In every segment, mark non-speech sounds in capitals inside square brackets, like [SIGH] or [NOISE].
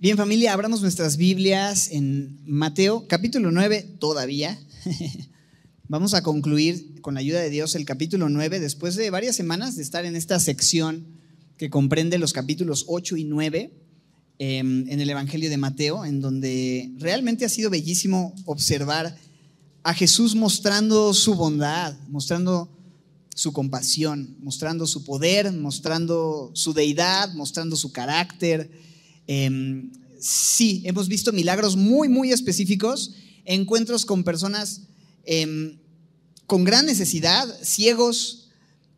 Bien familia, abramos nuestras Biblias en Mateo capítulo 9 todavía. [LAUGHS] Vamos a concluir con la ayuda de Dios el capítulo 9 después de varias semanas de estar en esta sección que comprende los capítulos 8 y 9 em, en el Evangelio de Mateo, en donde realmente ha sido bellísimo observar a Jesús mostrando su bondad, mostrando su compasión, mostrando su poder, mostrando su deidad, mostrando su carácter Em, sí, hemos visto milagros muy, muy específicos, encuentros con personas em, con gran necesidad, ciegos,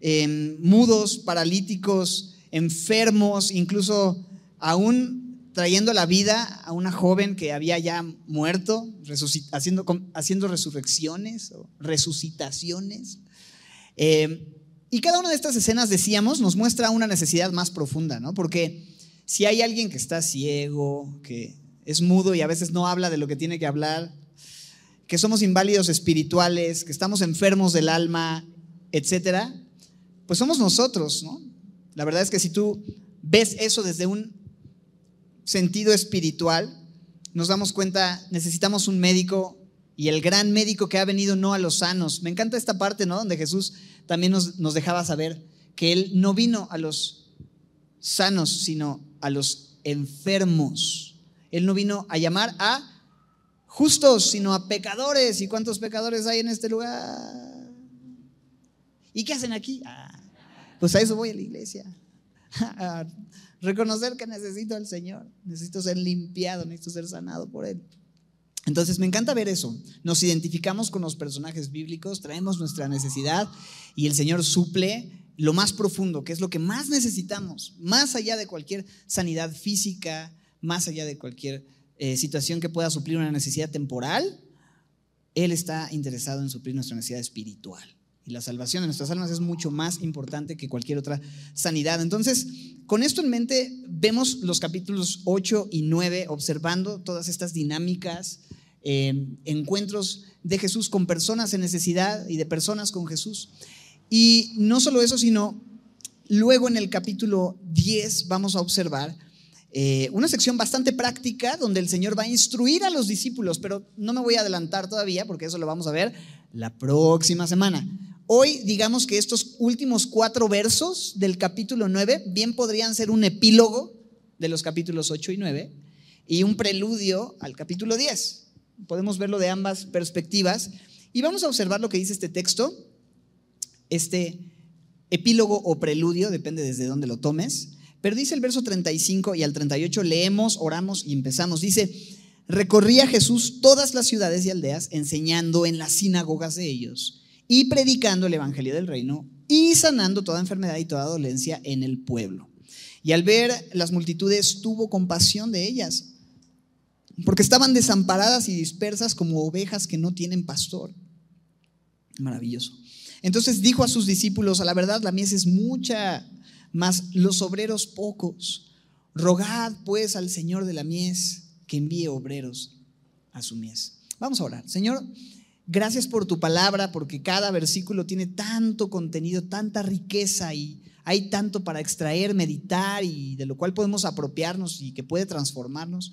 em, mudos, paralíticos, enfermos, incluso aún trayendo la vida a una joven que había ya muerto, haciendo, haciendo resurrecciones o resucitaciones. y cada una de estas escenas, decíamos, nos muestra una necesidad más profunda, ¿no? Porque si hay alguien que está ciego, que es mudo y a veces no habla de lo que tiene que hablar, que somos inválidos espirituales, que estamos enfermos del alma, etcétera, pues somos nosotros, ¿no? La verdad es que si tú ves eso desde un sentido espiritual, nos damos cuenta, necesitamos un médico y el gran médico que ha venido no a los sanos. Me encanta esta parte, ¿no? Donde Jesús también nos, nos dejaba saber que Él no vino a los sanos, sino a los enfermos. Él no vino a llamar a justos, sino a pecadores. ¿Y cuántos pecadores hay en este lugar? ¿Y qué hacen aquí? Ah, pues a eso voy a la iglesia. [LAUGHS] A reconocer que necesito al Señor. Necesito ser limpiado, necesito ser sanado por Él. Entonces me encanta ver eso. Nos identificamos con los personajes bíblicos, traemos nuestra necesidad y el Señor suple lo más profundo, que es lo que más necesitamos, más allá de cualquier sanidad física, más allá de cualquier eh, situación que pueda suplir una necesidad temporal, Él está interesado en suplir nuestra necesidad espiritual. Y la salvación de nuestras almas es mucho más importante que cualquier otra sanidad. Entonces, con esto en mente, vemos los capítulos 8 y 9 observando todas estas dinámicas, eh, encuentros de Jesús con personas en necesidad y de personas con Jesús. Y no solo eso, sino luego en el capítulo 10 vamos a observar eh, una sección bastante práctica donde el Señor va a instruir a los discípulos, pero no me voy a adelantar todavía porque eso lo vamos a ver la próxima semana. Hoy digamos que estos últimos cuatro versos del capítulo 9 bien podrían ser un epílogo de los capítulos 8 y 9 y un preludio al capítulo 10. Podemos verlo de ambas perspectivas y vamos a observar lo que dice este texto este epílogo o preludio, depende desde dónde lo tomes, pero dice el verso 35 y al 38 leemos, oramos y empezamos. Dice, recorría Jesús todas las ciudades y aldeas enseñando en las sinagogas de ellos y predicando el Evangelio del Reino y sanando toda enfermedad y toda dolencia en el pueblo. Y al ver las multitudes tuvo compasión de ellas, porque estaban desamparadas y dispersas como ovejas que no tienen pastor. Maravilloso. Entonces dijo a sus discípulos, a la verdad la mies es mucha, mas los obreros pocos. Rogad pues al Señor de la mies que envíe obreros a su mies. Vamos a orar. Señor, gracias por tu palabra, porque cada versículo tiene tanto contenido, tanta riqueza y hay tanto para extraer, meditar y de lo cual podemos apropiarnos y que puede transformarnos.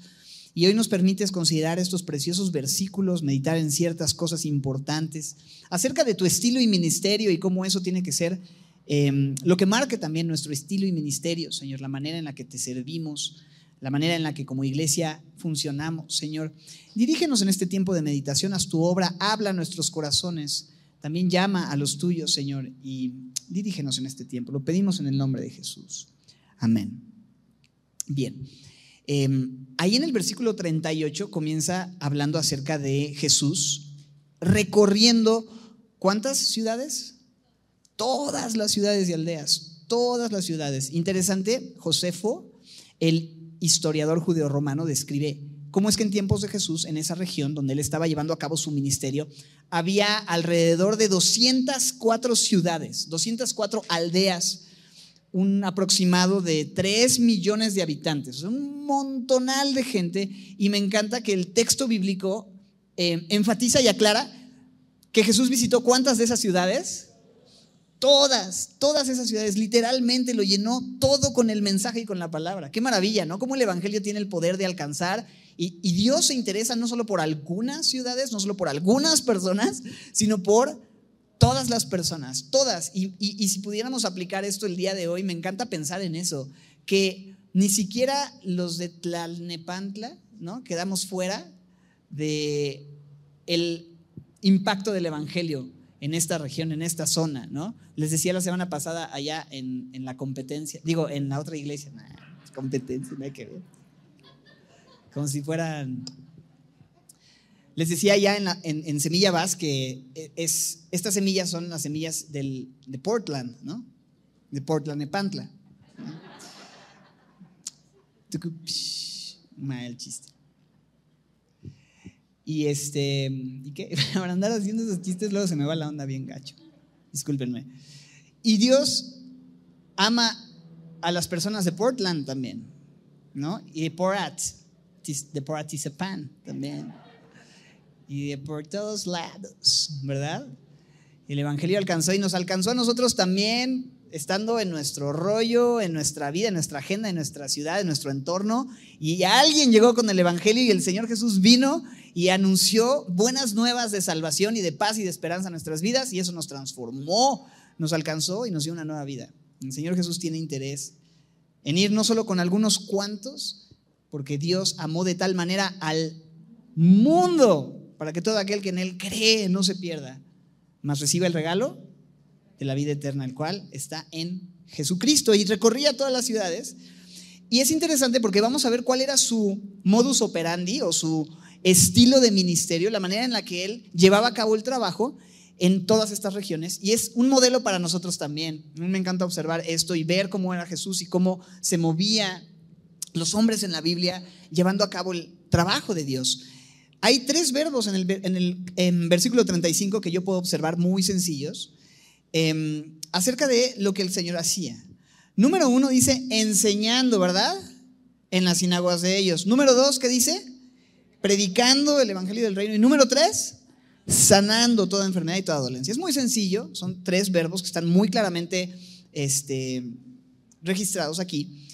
Y hoy nos permites considerar estos preciosos versículos, meditar en ciertas cosas importantes, acerca de tu estilo y ministerio y cómo eso tiene que ser em, lo que marque también nuestro estilo y ministerio, Señor, la manera en la que te servimos, la manera en la que como iglesia funcionamos, Señor. Dirígenos en este tiempo de meditación, haz tu obra, habla a nuestros corazones, también llama a los tuyos, Señor, y dirígenos en este tiempo. Lo pedimos en el nombre de Jesús. Amén. Bien. Em, ahí en el versículo 38 comienza hablando acerca de Jesús recorriendo cuántas ciudades? Todas las ciudades y aldeas, todas las ciudades. Interesante, Josefo, el historiador judeo-romano, describe cómo es que en tiempos de Jesús, en esa región donde él estaba llevando a cabo su ministerio, había alrededor de 204 ciudades, 204 aldeas un aproximado de 3 millones de habitantes, un montonal de gente, y me encanta que el texto bíblico eh, enfatiza y aclara que Jesús visitó cuántas de esas ciudades? Todas, todas esas ciudades, literalmente lo llenó todo con el mensaje y con la palabra. Qué maravilla, ¿no? Cómo el Evangelio tiene el poder de alcanzar y, Dios se interesa no solo por algunas ciudades, no solo por algunas personas, sino por todas las personas, todas. Y, y, si pudiéramos aplicar esto el día de hoy, me encanta pensar en eso, que ni siquiera los de Tlalnepantla, ¿no? Quedamos fuera de el impacto del Evangelio en esta región, en esta zona, ¿no? Les decía la semana pasada allá en, la competencia, digo, en la otra iglesia, competencia, no hay que ver. Como si fueran... Les decía allá en, Semilla Vaz que es, estas semillas son las semillas del, de Portland, ¿no? De Portland, Nepantla. Mal chiste. Y este, ¿y qué? [LAUGHS] Para andar haciendo esos chistes luego se me va la onda bien gacho. Discúlpenme. Y Dios ama a las personas de Portland también, ¿no? Y de Porat, de Poratizapan también. Y de por todos lados, ¿verdad? El Evangelio alcanzó y nos alcanzó a nosotros también estando en nuestro rollo, en nuestra vida, en nuestra agenda, en nuestra ciudad, en nuestro entorno, y alguien llegó con el Evangelio y el Señor Jesús vino y anunció buenas nuevas de salvación y de paz y de esperanza en nuestras vidas, y eso nos transformó, nos alcanzó y nos dio una nueva vida. El Señor Jesús tiene interés en ir no solo con algunos cuantos, porque Dios amó de tal manera al mundo para que todo aquel que en Él cree no se pierda, mas reciba el regalo de la vida eterna, el cual está en Jesucristo. Y recorría todas las ciudades. Y es interesante porque vamos a ver cuál era su modus operandi o su estilo de ministerio, la manera en la que él llevaba a cabo el trabajo en todas estas regiones. Y es un modelo para nosotros también. Me encanta observar esto y ver cómo era Jesús y cómo se movía los hombres en la Biblia llevando a cabo el trabajo de Dios. Hay tres verbos en el, en el versículo 35 que yo puedo observar muy sencillos Em, acerca de lo que el Señor hacía. Número uno dice enseñando, ¿verdad? En las sinagogas de ellos. Número dos, ¿qué dice? Predicando el Evangelio del Reino. Y número tres, sanando toda enfermedad y toda dolencia. Es muy sencillo, son tres verbos que están muy claramente este, registrados aquí.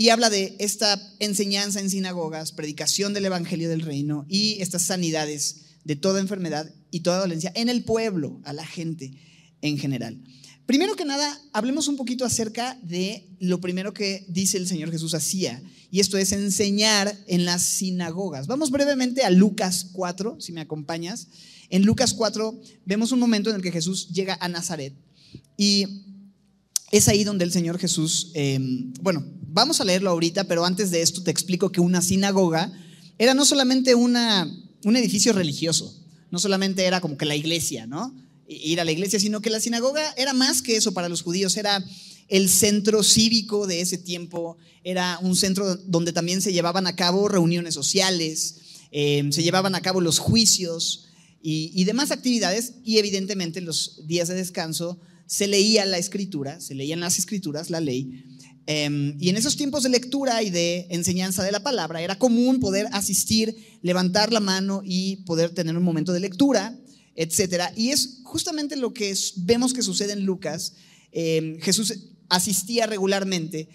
Y habla de esta enseñanza en sinagogas, predicación del Evangelio del Reino y estas sanidades de toda enfermedad y toda dolencia en el pueblo, a la gente en general. Primero que nada, hablemos un poquito acerca de lo primero que dice el Señor Jesús hacía, y esto es enseñar en las sinagogas. Vamos brevemente a Lucas 4, si me acompañas. En Lucas 4 vemos un momento en el que Jesús llega a Nazaret y es ahí donde el Señor Jesús, em, bueno, vamos a leerlo ahorita, pero antes de esto te explico que una sinagoga era no solamente una, un edificio religioso, no solamente era como que la iglesia, ¿no? ir a la iglesia, sino que la sinagoga era más que eso para los judíos, era el centro cívico de ese tiempo, era un centro donde también se llevaban a cabo reuniones sociales, eh, se llevaban a cabo los juicios y, demás actividades, y evidentemente los días de descanso se leía la escritura, se leían las escrituras, la ley. Em, y en esos tiempos de lectura y de enseñanza de la palabra era común poder asistir, levantar la mano y poder tener un momento de lectura etcétera. Y es justamente lo que vemos que sucede en Lucas. Em, Jesús asistía regularmente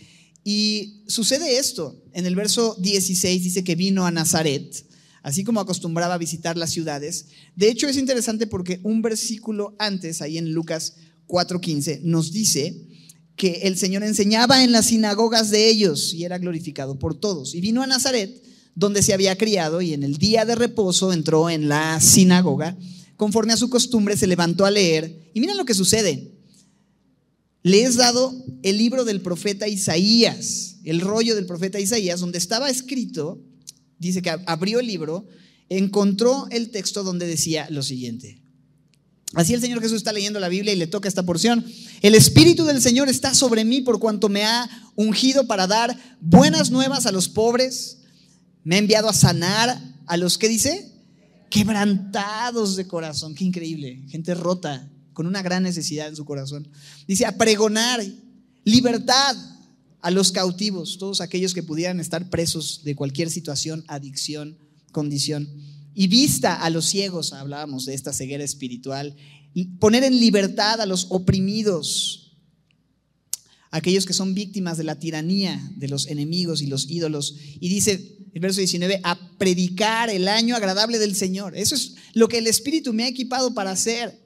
y sucede esto. En el verso 16 dice que vino a Nazaret, así como acostumbraba a visitar las ciudades. De hecho, es interesante porque un versículo antes, ahí en Lucas 4:15, nos dice que el Señor enseñaba en las sinagogas de ellos y era glorificado por todos. Y vino a Nazaret, donde se había criado, y en el día de reposo entró en la sinagoga conforme a su costumbre, se levantó a leer. Y miren lo que sucede. Le es dado el libro del profeta Isaías, el rollo del profeta Isaías, donde estaba escrito, dice que abrió el libro, encontró el texto donde decía lo siguiente. Así el Señor Jesús está leyendo la Biblia y le toca esta porción. El Espíritu del Señor está sobre mí por cuanto me ha ungido para dar buenas nuevas a los pobres. Me ha enviado a sanar a los que dice, quebrantados de corazón, qué increíble, gente rota, con una gran necesidad en su corazón. Dice, a pregonar libertad a los cautivos, todos aquellos que pudieran estar presos de cualquier situación, adicción, condición. Y vista a los ciegos, hablábamos de esta ceguera espiritual, poner en libertad a los oprimidos, aquellos que son víctimas de la tiranía de los enemigos y los ídolos. Y dice el verso 19, a predicar el año agradable del Señor. Eso es lo que el Espíritu me ha equipado para hacer.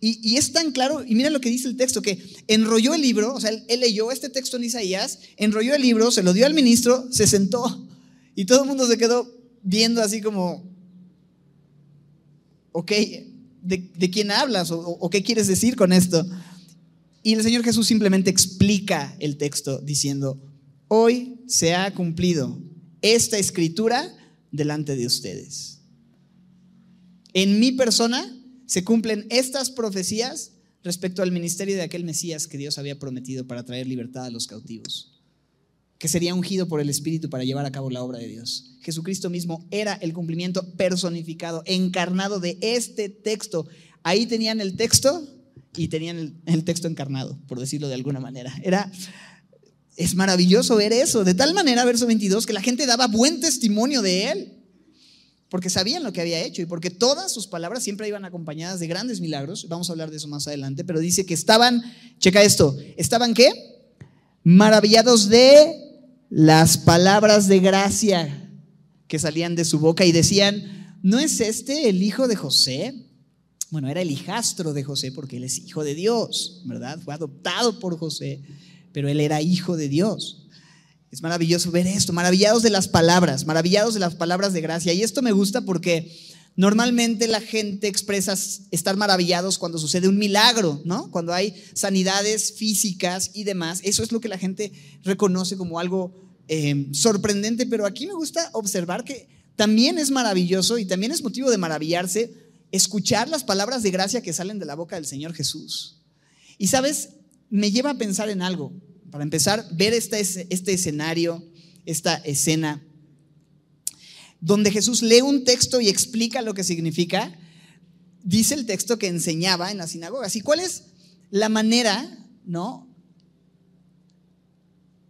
Y, es tan claro, y mira lo que dice el texto, que enrolló el libro, o sea, él, leyó este texto en Isaías, enrolló el libro, se lo dio al ministro, se sentó y todo el mundo se quedó viendo así como, ok, ¿de, quién hablas o qué quieres decir con esto? Y el Señor Jesús simplemente explica el texto diciendo, hoy se ha cumplido esta escritura delante de ustedes. En mi persona se cumplen estas profecías respecto al ministerio de aquel Mesías que Dios había prometido para traer libertad a los cautivos, que sería ungido por el Espíritu para llevar a cabo la obra de Dios. Jesucristo mismo era el cumplimiento personificado, encarnado de este texto. Ahí tenían el texto y tenían el, texto encarnado, por decirlo de alguna manera. Era es maravilloso ver eso, de tal manera, verso 22, que la gente daba buen testimonio de él porque sabían lo que había hecho y porque todas sus palabras siempre iban acompañadas de grandes milagros. Vamos a hablar de eso más adelante, pero dice que estaban, checa esto, estaban qué? Maravillados de las palabras de gracia que salían de su boca y decían, ¿no es este el hijo de José? Bueno, era el hijastro de José porque él es hijo de Dios, ¿verdad? Fue adoptado por José, pero él era hijo de Dios. Es maravilloso ver esto, maravillados de las palabras, maravillados de las palabras de gracia. Y esto me gusta porque normalmente la gente expresa estar maravillados cuando sucede un milagro, ¿no? Cuando hay sanidades físicas y demás. Eso es lo que la gente reconoce como algo eh, sorprendente, pero aquí me gusta observar que también es maravilloso y también es motivo de maravillarse escuchar las palabras de gracia que salen de la boca del Señor Jesús. Y sabes, me lleva a pensar en algo. Para empezar, ver este, este escenario, esta escena, donde Jesús lee un texto y explica lo que significa, dice el texto que enseñaba en las sinagogas. ¿Y cuál es la manera, no?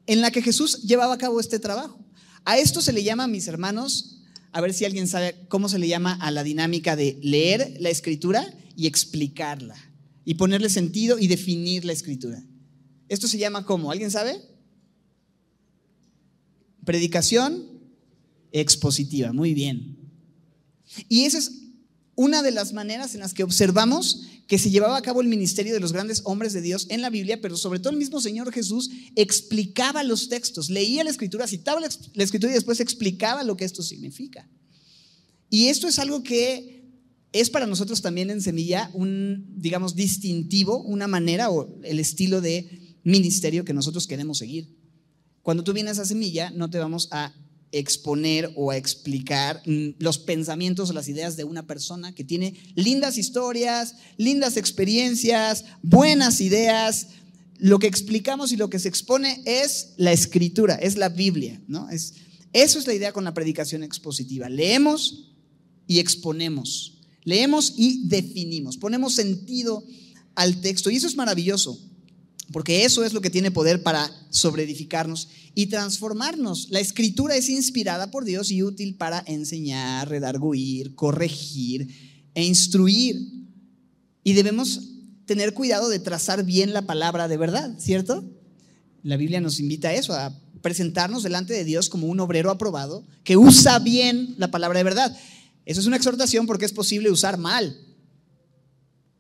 En la que Jesús llevaba a cabo este trabajo. A esto se le llama, mis hermanos, a ver si alguien sabe cómo se le llama a la dinámica de leer la escritura y explicarla, y ponerle sentido y definir la escritura. Esto se llama ¿cómo? ¿Alguien sabe? Predicación expositiva, muy bien. Y esa es una de las maneras en las que observamos que se llevaba a cabo el ministerio de los grandes hombres de Dios en la Biblia, pero sobre todo el mismo Señor Jesús explicaba los textos, leía la escritura, citaba la escritura y después explicaba lo que esto significa. Y esto es algo que es para nosotros también en Semilla un, digamos, distintivo, una manera o el estilo de ministerio que nosotros queremos seguir. Cuando tú vienes a Semilla, no te vamos a exponer o a explicar mm, los pensamientos o las ideas de una persona que tiene lindas historias, lindas experiencias, buenas ideas. Lo que explicamos y lo que se expone es la escritura, es la Biblia, ¿no? Es, eso es la idea con la predicación expositiva. Leemos y exponemos. Leemos y definimos. Ponemos sentido al texto. Y eso es maravilloso. Porque eso es lo que tiene poder para sobreedificarnos y transformarnos. La escritura es inspirada por Dios y útil para enseñar, redarguir, corregir e instruir. Y debemos tener cuidado de trazar bien la palabra de verdad, ¿cierto? La Biblia nos invita a eso, a presentarnos delante de Dios como un obrero aprobado que usa bien la palabra de verdad. Eso es una exhortación porque es posible usar mal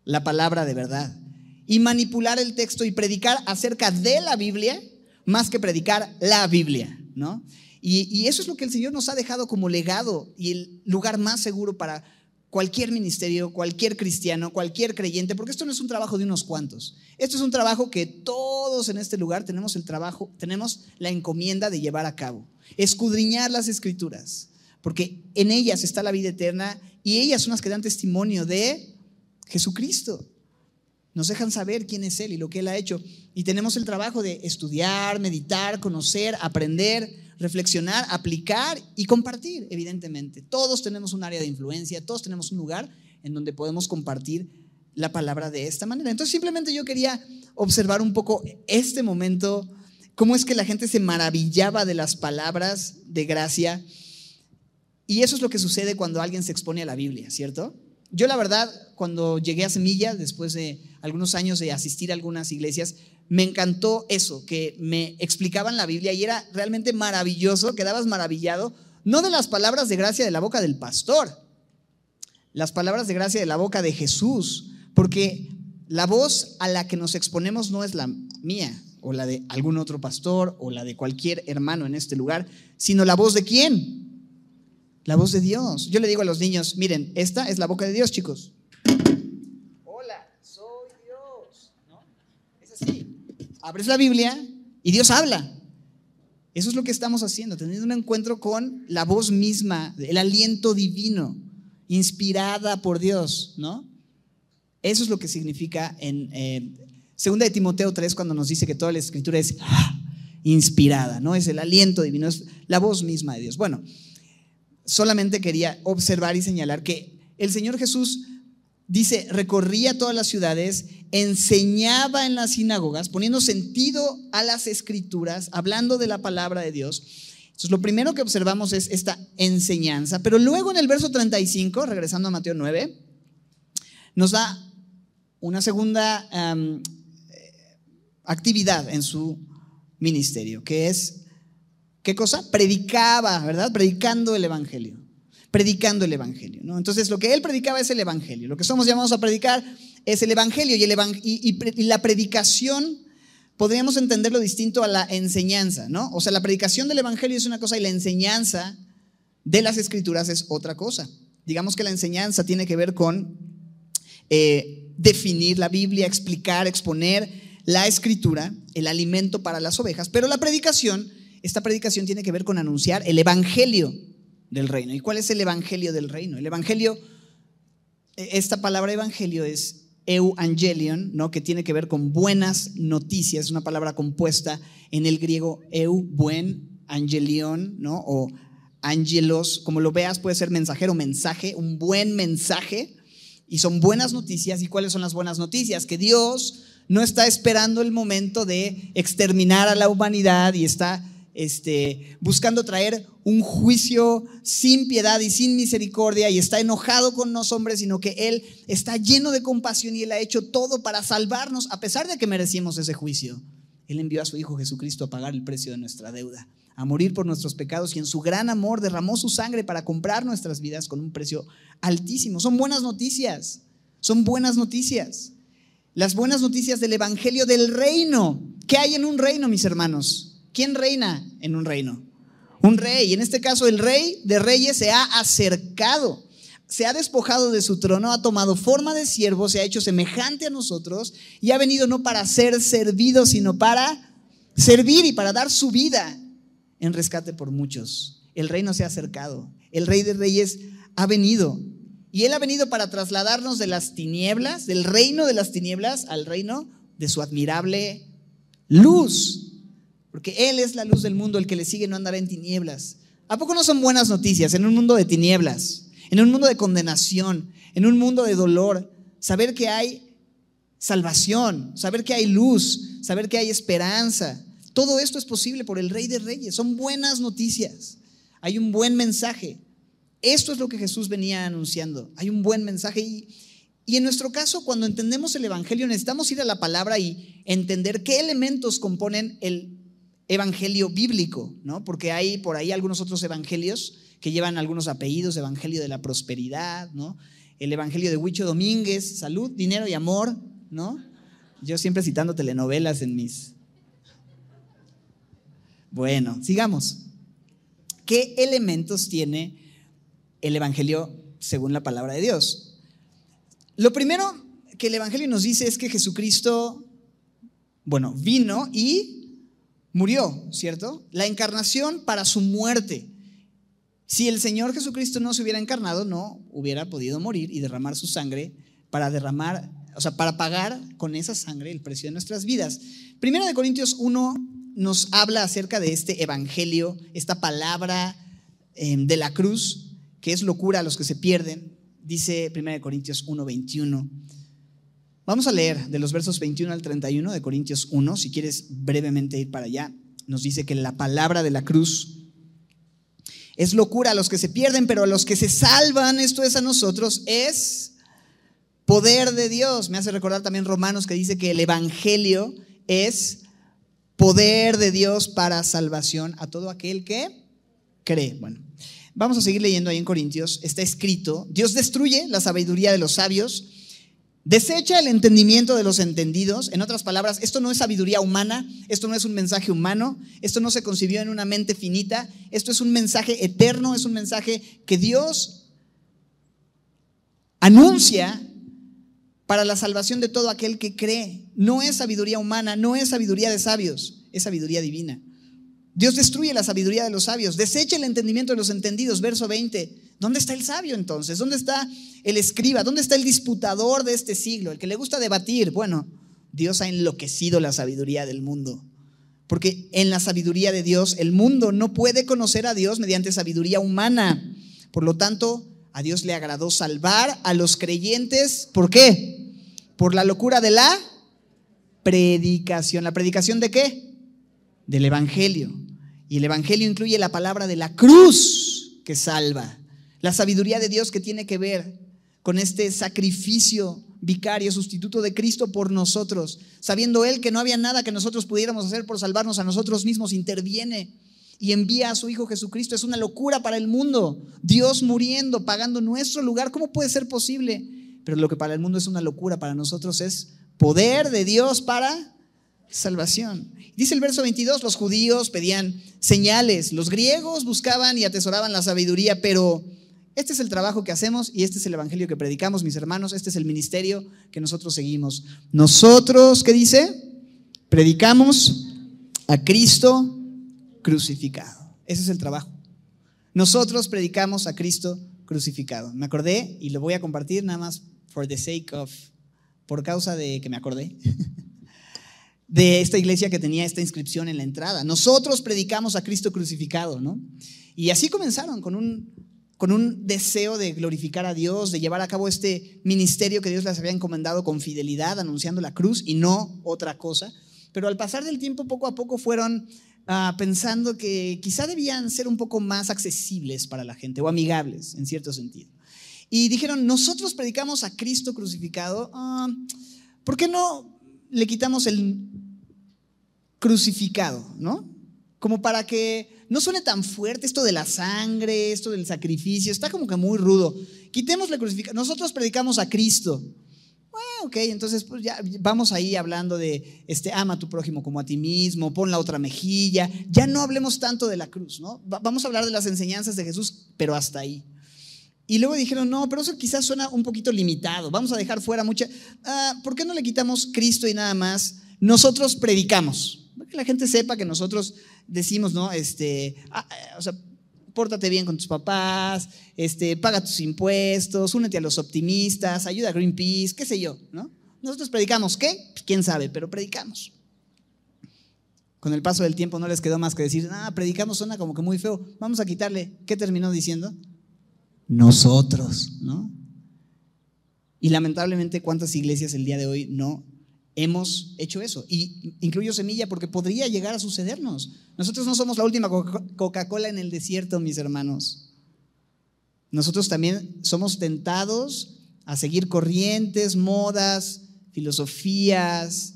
la palabra de verdad y manipular el texto y predicar acerca de la Biblia más que predicar la Biblia, ¿no? Y, eso es lo que el Señor nos ha dejado como legado y el lugar más seguro para cualquier ministerio, cualquier cristiano, cualquier creyente, porque esto no es un trabajo de unos cuantos. Esto es un trabajo que todos en este lugar tenemos el trabajo, tenemos la encomienda de llevar a cabo. Escudriñar las escrituras, porque en ellas está la vida eterna y ellas son las que dan testimonio de Jesucristo. Nos dejan saber quién es Él y lo que Él ha hecho. Y tenemos el trabajo de estudiar, meditar, conocer, aprender, reflexionar, aplicar y compartir, evidentemente. Todos tenemos un área de influencia, todos tenemos un lugar en donde podemos compartir la palabra de esta manera. Entonces simplemente yo quería observar un poco este momento, cómo es que la gente se maravillaba de las palabras de gracia. Y eso es lo que sucede cuando alguien se expone a la Biblia, ¿cierto? Yo la verdad, cuando llegué a Semilla, después de algunos años de asistir a algunas iglesias, me encantó eso, que me explicaban la Biblia y era realmente maravilloso, quedabas maravillado, no de las palabras de gracia de la boca del pastor, las palabras de gracia de la boca de Jesús, porque la voz a la que nos exponemos no es la mía o la de algún otro pastor o la de cualquier hermano en este lugar, sino la voz de quién? La voz de Dios. Yo le digo a los niños, miren, esta es la boca de Dios, chicos. Hola, soy Dios. ¿No? Es así. Abres la Biblia y Dios habla. Eso es lo que estamos haciendo, teniendo un encuentro con la voz misma, el aliento divino, inspirada por Dios, ¿no? Eso es lo que significa en eh, segunda de Timoteo 3 cuando nos dice que toda la escritura es ah, inspirada, ¿no? Es el aliento divino, es la voz misma de Dios. Bueno, solamente quería observar y señalar que el Señor Jesús dice, recorría todas las ciudades, enseñaba en las sinagogas, poniendo sentido a las escrituras, hablando de la palabra de Dios. Entonces, lo primero que observamos es esta enseñanza, pero luego en el verso 35, regresando a Mateo 9, nos da una segunda actividad en su ministerio, que es ¿Qué cosa? Predicaba, ¿verdad? Predicando el Evangelio. Predicando el Evangelio. ¿no? Entonces, lo que él predicaba es el Evangelio. Lo que somos llamados a predicar es el Evangelio. Y, la predicación podríamos entenderlo distinto a la enseñanza, ¿no? O sea, la predicación del Evangelio es una cosa y la enseñanza de las Escrituras es otra cosa. Digamos que la enseñanza tiene que ver con eh, definir la Biblia, explicar, exponer la Escritura, el alimento para las ovejas, pero la predicación esta predicación tiene que ver con anunciar el evangelio del reino. ¿Y cuál es el evangelio del reino? El evangelio, e, esta palabra evangelio es euangelion, ¿no? que tiene que ver con buenas noticias, es una palabra compuesta en el griego eu, buen, angelion, ¿no? o angelos, como lo veas, puede ser mensajero, mensaje, un buen mensaje, y son buenas noticias. ¿Y cuáles son las buenas noticias? Que Dios no está esperando el momento de exterminar a la humanidad y está este, buscando traer un juicio sin piedad y sin misericordia y está enojado con los hombres, sino que Él está lleno de compasión y Él ha hecho todo para salvarnos a pesar de que merecimos ese juicio. Él envió a su Hijo Jesucristo a pagar el precio de nuestra deuda, a morir por nuestros pecados y en su gran amor derramó su sangre para comprar nuestras vidas con un precio altísimo. Son buenas noticias, son buenas noticias. Las buenas noticias del Evangelio del reino. ¿Qué hay en un reino, mis hermanos? ¿Quién reina en un reino? Un rey. Y en este caso el rey de reyes se ha acercado, se ha despojado de su trono, ha tomado forma de siervo, se ha hecho semejante a nosotros y ha venido no para ser servido, sino para servir y para dar su vida en rescate por muchos. El reino se ha acercado. El rey de reyes ha venido. Y él ha venido para trasladarnos de las tinieblas, del reino de las tinieblas, al reino de su admirable luz. Porque Él es la luz del mundo, el que le sigue no andará en tinieblas. ¿A poco no son buenas noticias en un mundo de tinieblas, en un mundo de condenación, en un mundo de dolor? Saber que hay salvación, saber que hay luz, saber que hay esperanza. Todo esto es posible por el Rey de Reyes. Son buenas noticias. Hay un buen mensaje. Esto es lo que Jesús venía anunciando. Hay un buen mensaje y, y en nuestro caso, cuando entendemos el Evangelio, necesitamos ir a la palabra y entender qué elementos componen el evangelio bíblico, ¿no? Porque hay por ahí algunos otros evangelios que llevan algunos apellidos, evangelio de la prosperidad, ¿no? El evangelio de Huicho Domínguez, salud, dinero y amor, ¿no? Yo siempre citando telenovelas en mis... Bueno, sigamos. ¿Qué elementos tiene el evangelio según la palabra de Dios? Lo primero que el evangelio nos dice es que Jesucristo, bueno, vino y murió, ¿cierto? La encarnación para su muerte. Si el Señor Jesucristo no se hubiera encarnado, no hubiera podido morir y derramar su sangre para derramar, o sea, para pagar con esa sangre el precio de nuestras vidas. Primera de Corintios 1 nos habla acerca de este evangelio, esta palabra em, de la cruz, que es locura a los que se pierden. Dice Primera de Corintios 1, 21. Vamos a leer de los versos 21 al 31 de Corintios 1, si quieres brevemente ir para allá. Nos dice que la palabra de la cruz es locura a los que se pierden, pero a los que se salvan, esto es a nosotros, es poder de Dios. Me hace recordar también Romanos que dice que el Evangelio es poder de Dios para salvación a todo aquel que cree. Bueno, vamos a seguir leyendo ahí en Corintios. Está escrito, Dios destruye la sabiduría de los sabios, desecha el entendimiento de los entendidos. En otras palabras, esto no es sabiduría humana, esto no es un mensaje humano, esto no se concibió en una mente finita, esto es un mensaje eterno, es un mensaje que Dios anuncia para la salvación de todo aquel que cree. No es sabiduría humana, no es sabiduría de sabios, es sabiduría divina. Dios destruye la sabiduría de los sabios, desecha el entendimiento de los entendidos. Verso 20. ¿Dónde está el sabio entonces? ¿Dónde está el escriba? ¿Dónde está el disputador de este siglo? El que le gusta debatir. Bueno, Dios ha enloquecido la sabiduría del mundo. Porque en la sabiduría de Dios, el mundo no puede conocer a Dios mediante sabiduría humana. Por lo tanto, a Dios le agradó salvar a los creyentes. ¿Por qué? Por la locura de la predicación. ¿La predicación de qué? Del Evangelio. Y el Evangelio incluye la palabra de la cruz que salva. La sabiduría de Dios que tiene que ver con este sacrificio vicario, sustituto de Cristo por nosotros. Sabiendo Él que no había nada que nosotros pudiéramos hacer por salvarnos a nosotros mismos, interviene y envía a su Hijo Jesucristo. Es una locura para el mundo. Dios muriendo, pagando nuestro lugar. ¿Cómo puede ser posible? Pero lo que para el mundo es una locura, para nosotros es poder de Dios para salvación. Dice el verso 22, los judíos pedían señales, los griegos buscaban y atesoraban la sabiduría, pero este es el trabajo que hacemos y este es el evangelio que predicamos, mis hermanos, este es el ministerio que nosotros seguimos. Nosotros, ¿qué dice? Predicamos a Cristo crucificado. Ese es el trabajo. Nosotros predicamos a Cristo crucificado. Me acordé y lo voy a compartir nada más for the sake of, por causa de que me acordé, [LAUGHS] de esta iglesia que tenía esta inscripción en la entrada. Nosotros predicamos a Cristo crucificado, ¿no? Y así comenzaron con un, con un deseo de glorificar a Dios, de llevar a cabo este ministerio que Dios les había encomendado con fidelidad, anunciando la cruz y no otra cosa. Pero al pasar del tiempo, poco a poco fueron Ah, pensando que quizá debían ser un poco más accesibles para la gente o amigables en cierto sentido. Y dijeron, nosotros predicamos a Cristo crucificado, ah, ¿por qué no le quitamos el crucificado, no? Como para que no suene tan fuerte esto de la sangre, esto del sacrificio, está como que muy rudo. Quitémosle crucificado. Nosotros predicamos a Cristo. Ah, ok, entonces pues ya vamos ahí hablando de este ama a tu prójimo como a ti mismo, pon la otra mejilla. Ya no hablemos tanto de la cruz, ¿no? vamos a hablar de las enseñanzas de Jesús, pero hasta ahí. Y luego dijeron, no, pero eso quizás suena un poquito limitado. Vamos a dejar fuera mucha. Ah, ¿Por qué no le quitamos Cristo y nada más? Nosotros predicamos. Que la gente sepa que nosotros decimos, ¿no? Este, ah, o sea, pórtate bien con tus papás, este, paga tus impuestos, únete a los optimistas, ayuda a Greenpeace, qué sé yo, ¿no? Nosotros predicamos, ¿qué? Pues, quién sabe, pero predicamos. Con el paso del tiempo no les quedó más que decir, ah, predicamos suena como que muy feo, vamos a quitarle. ¿Qué terminó diciendo? Nosotros, ¿no? Y lamentablemente, ¿cuántas iglesias el día de hoy no hemos hecho eso. Y incluyo semilla porque podría llegar a sucedernos. Nosotros no somos la última Coca-Cola en el desierto, mis hermanos. Nosotros también somos tentados a seguir corrientes, modas, filosofías,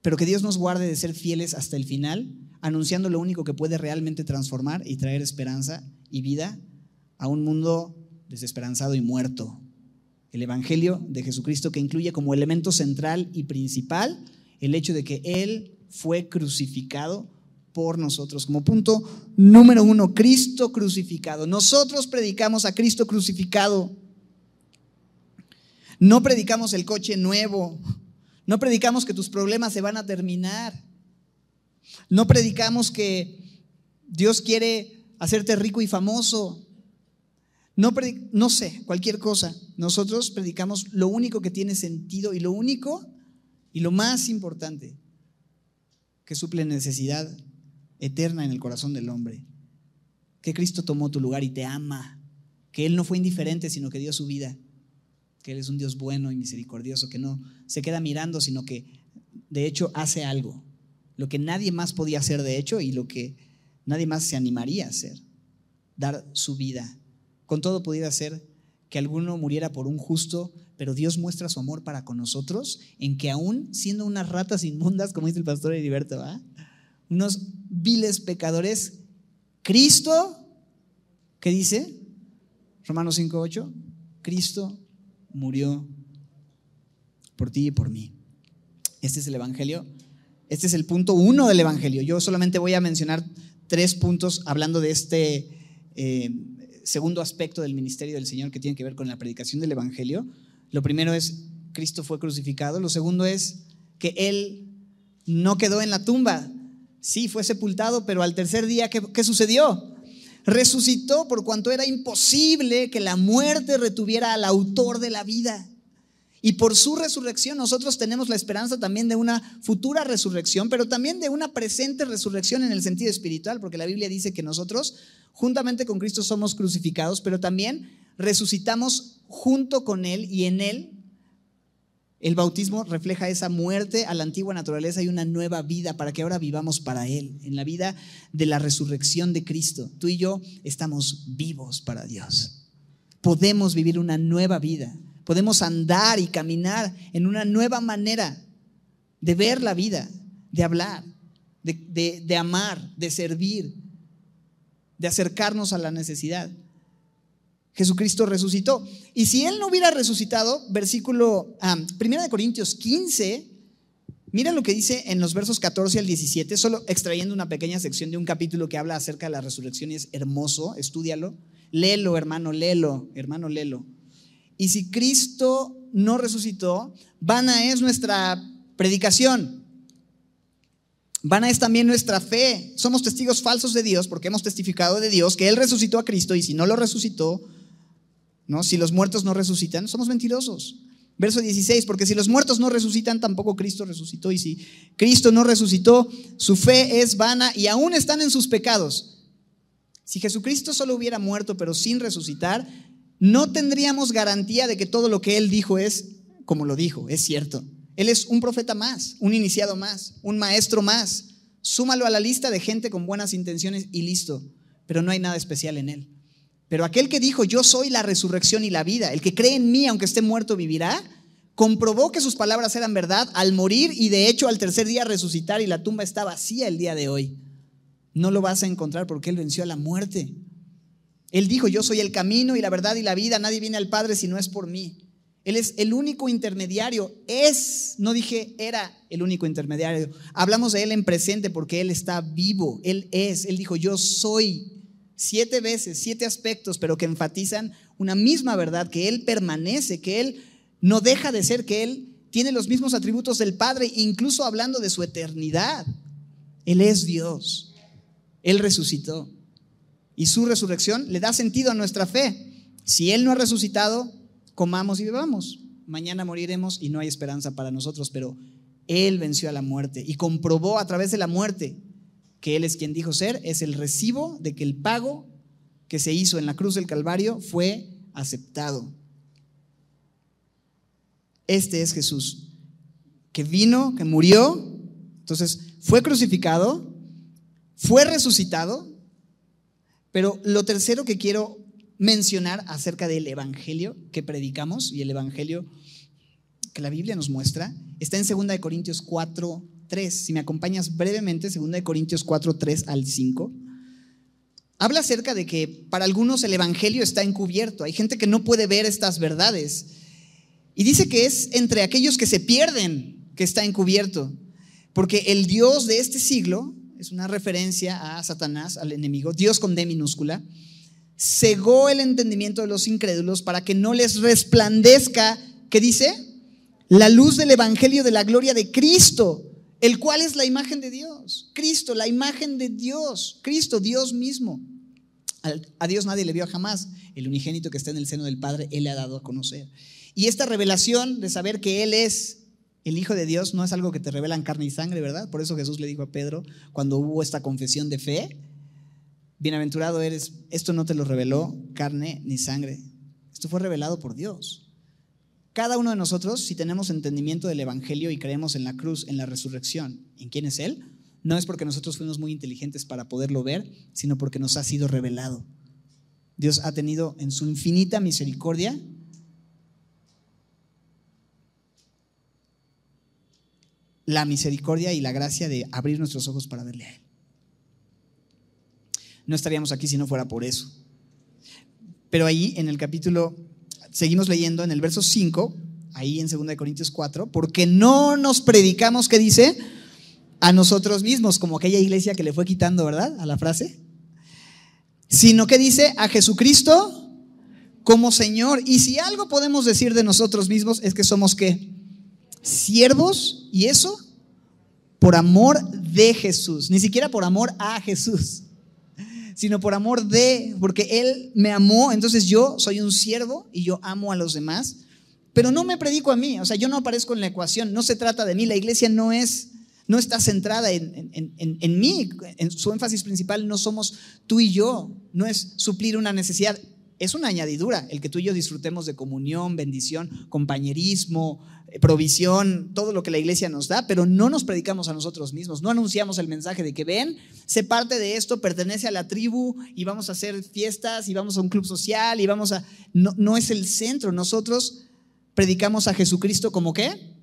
pero que Dios nos guarde de ser fieles hasta el final, anunciando lo único que puede realmente transformar y traer esperanza y vida a un mundo desesperanzado y muerto el Evangelio de Jesucristo que incluye como elemento central y principal el hecho de que Él fue crucificado por nosotros. Como punto número uno, Cristo crucificado. Nosotros predicamos a Cristo crucificado. No predicamos el coche nuevo. No predicamos que tus problemas se van a terminar. No predicamos que Dios quiere hacerte rico y famoso. No, sé, cualquier cosa. Nosotros predicamos lo único que tiene sentido y lo único y lo más importante que suple necesidad eterna en el corazón del hombre. Que Cristo tomó tu lugar y te ama. Que Él no fue indiferente, sino que dio su vida. Que Él es un Dios bueno y misericordioso, que no se queda mirando, sino que de hecho hace algo. Lo que nadie más podía hacer de hecho y lo que nadie más se animaría a hacer. Dar su vida con todo pudiera ser que alguno muriera por un justo, pero Dios muestra su amor para con nosotros en que aún siendo unas ratas inmundas, como dice el pastor Heriberto, unos viles pecadores, Cristo, ¿qué dice? Romanos 5.8, Cristo murió por ti y por mí. Este es el Evangelio. Este es el punto uno del Evangelio. Yo solamente voy a mencionar tres puntos hablando de este eh, segundo aspecto del ministerio del Señor que tiene que ver con la predicación del Evangelio. Lo primero es, Cristo fue crucificado. Lo segundo es que Él no quedó en la tumba. Sí, fue sepultado, pero al tercer día, ¿qué, qué sucedió? Resucitó por cuanto era imposible que la muerte retuviera al autor de la vida. Y por su resurrección nosotros tenemos la esperanza también de una futura resurrección, pero también de una presente resurrección en el sentido espiritual, porque la Biblia dice que nosotros juntamente con Cristo somos crucificados, pero también resucitamos junto con Él y en Él. El bautismo refleja esa muerte a la antigua naturaleza y una nueva vida para que ahora vivamos para Él, en la vida de la resurrección de Cristo. Tú y yo estamos vivos para Dios. Podemos vivir una nueva vida Podemos andar y caminar en una nueva manera de ver la vida, de hablar, de, amar, de servir, de acercarnos a la necesidad. Jesucristo resucitó. Y si Él no hubiera resucitado, versículo 1 de Corintios 15, mira lo que dice en los versos 14 al 17, solo extrayendo una pequeña sección de un capítulo que habla acerca de la resurrección y es hermoso, estúdialo. Léelo, hermano, léelo, hermano, léelo. Y si Cristo no resucitó, vana es nuestra predicación. Vana es también nuestra fe. Somos testigos falsos de Dios porque hemos testificado de Dios que Él resucitó a Cristo y si no lo resucitó, ¿no? si los muertos no resucitan, somos mentirosos. Verso 16, porque si los muertos no resucitan, tampoco Cristo resucitó. Y si Cristo no resucitó, su fe es vana y aún están en sus pecados. Si Jesucristo solo hubiera muerto pero sin resucitar, no tendríamos garantía de que todo lo que él dijo es como lo dijo, es cierto. Él es un profeta más, un iniciado más, un maestro más. Súmalo a la lista de gente con buenas intenciones y listo, pero no hay nada especial en él. Pero aquel que dijo, yo soy la resurrección y la vida, el que cree en mí aunque esté muerto vivirá, comprobó que sus palabras eran verdad al morir y de hecho al tercer día resucitar y la tumba está vacía el día de hoy. No lo vas a encontrar porque él venció a la muerte. Él dijo, yo soy el camino y la verdad y la vida, nadie viene al Padre si no es por mí. Él es el único intermediario, es, no dije era el único intermediario, hablamos de Él en presente porque Él está vivo, Él es, Él dijo, yo soy. Siete veces, siete aspectos, pero que enfatizan una misma verdad, que Él permanece, que Él no deja de ser, que Él tiene los mismos atributos del Padre, incluso hablando de su eternidad. Él es Dios, Él resucitó y su resurrección le da sentido a nuestra fe. Si Él no ha resucitado, comamos y bebamos. Mañana moriremos y no hay esperanza para nosotros, pero Él venció a la muerte y comprobó a través de la muerte que Él es quien dijo ser, es el recibo de que el pago que se hizo en la cruz del Calvario fue aceptado. Este es Jesús, que vino, que murió, entonces fue crucificado, fue resucitado pero lo tercero que quiero mencionar acerca del Evangelio que predicamos y el Evangelio que la Biblia nos muestra está en 2 Corintios 4, 3. Si me acompañas brevemente, 2 Corintios 4, 3 al 5. Habla acerca de que para algunos el Evangelio está encubierto. Hay gente que no puede ver estas verdades. Y dice que es entre aquellos que se pierden que está encubierto. Porque el Dios de este siglo, es una referencia a Satanás, al enemigo, Dios con D minúscula, cegó el entendimiento de los incrédulos para que no les resplandezca, ¿qué dice? La luz del Evangelio de la gloria de Cristo, el cual es la imagen de Dios. Cristo, la imagen de Dios. Cristo, Dios mismo. A Dios nadie le vio jamás. El unigénito que está en el seno del Padre, Él le ha dado a conocer. Y esta revelación de saber que Él es el Hijo de Dios no es algo que te revelan carne y sangre, ¿verdad? Por eso Jesús le dijo a Pedro cuando hubo esta confesión de fe, bienaventurado eres, esto no te lo reveló carne ni sangre, esto fue revelado por Dios. Cada uno de nosotros, si tenemos entendimiento del Evangelio y creemos en la cruz, en la resurrección, en quién es Él, no es porque nosotros fuimos muy inteligentes para poderlo ver, sino porque nos ha sido revelado. Dios ha tenido en su infinita misericordia la misericordia y la gracia de abrir nuestros ojos para verle a Él. No estaríamos aquí si no fuera por eso. Pero ahí en el capítulo, seguimos leyendo en el verso 5, ahí en 2 Corintios 4, porque no nos predicamos, ¿qué dice? A nosotros mismos, como aquella iglesia que le fue quitando, ¿verdad? A la frase. Sino que dice a Jesucristo como Señor. Y si algo podemos decir de nosotros mismos es que somos qué? Siervos. ¿Y eso? Por amor de Jesús. Ni siquiera por amor a Jesús sino por amor de, porque Él me amó, entonces yo soy un siervo y yo amo a los demás. Pero no me predico a mí, o sea, yo no aparezco en la ecuación, no se trata de mí, la iglesia no es, no está centrada en, en, mí, en su énfasis principal no somos tú y yo, no es suplir una necesidad, es una añadidura el que tú y yo disfrutemos de comunión, bendición, compañerismo, provisión, todo lo que la iglesia nos da, pero no nos predicamos a nosotros mismos, no anunciamos el mensaje de que ven, sé parte de esto, pertenece a la tribu y vamos a hacer fiestas y vamos a un club social y vamos a... No, no es el centro, nosotros predicamos a Jesucristo como qué?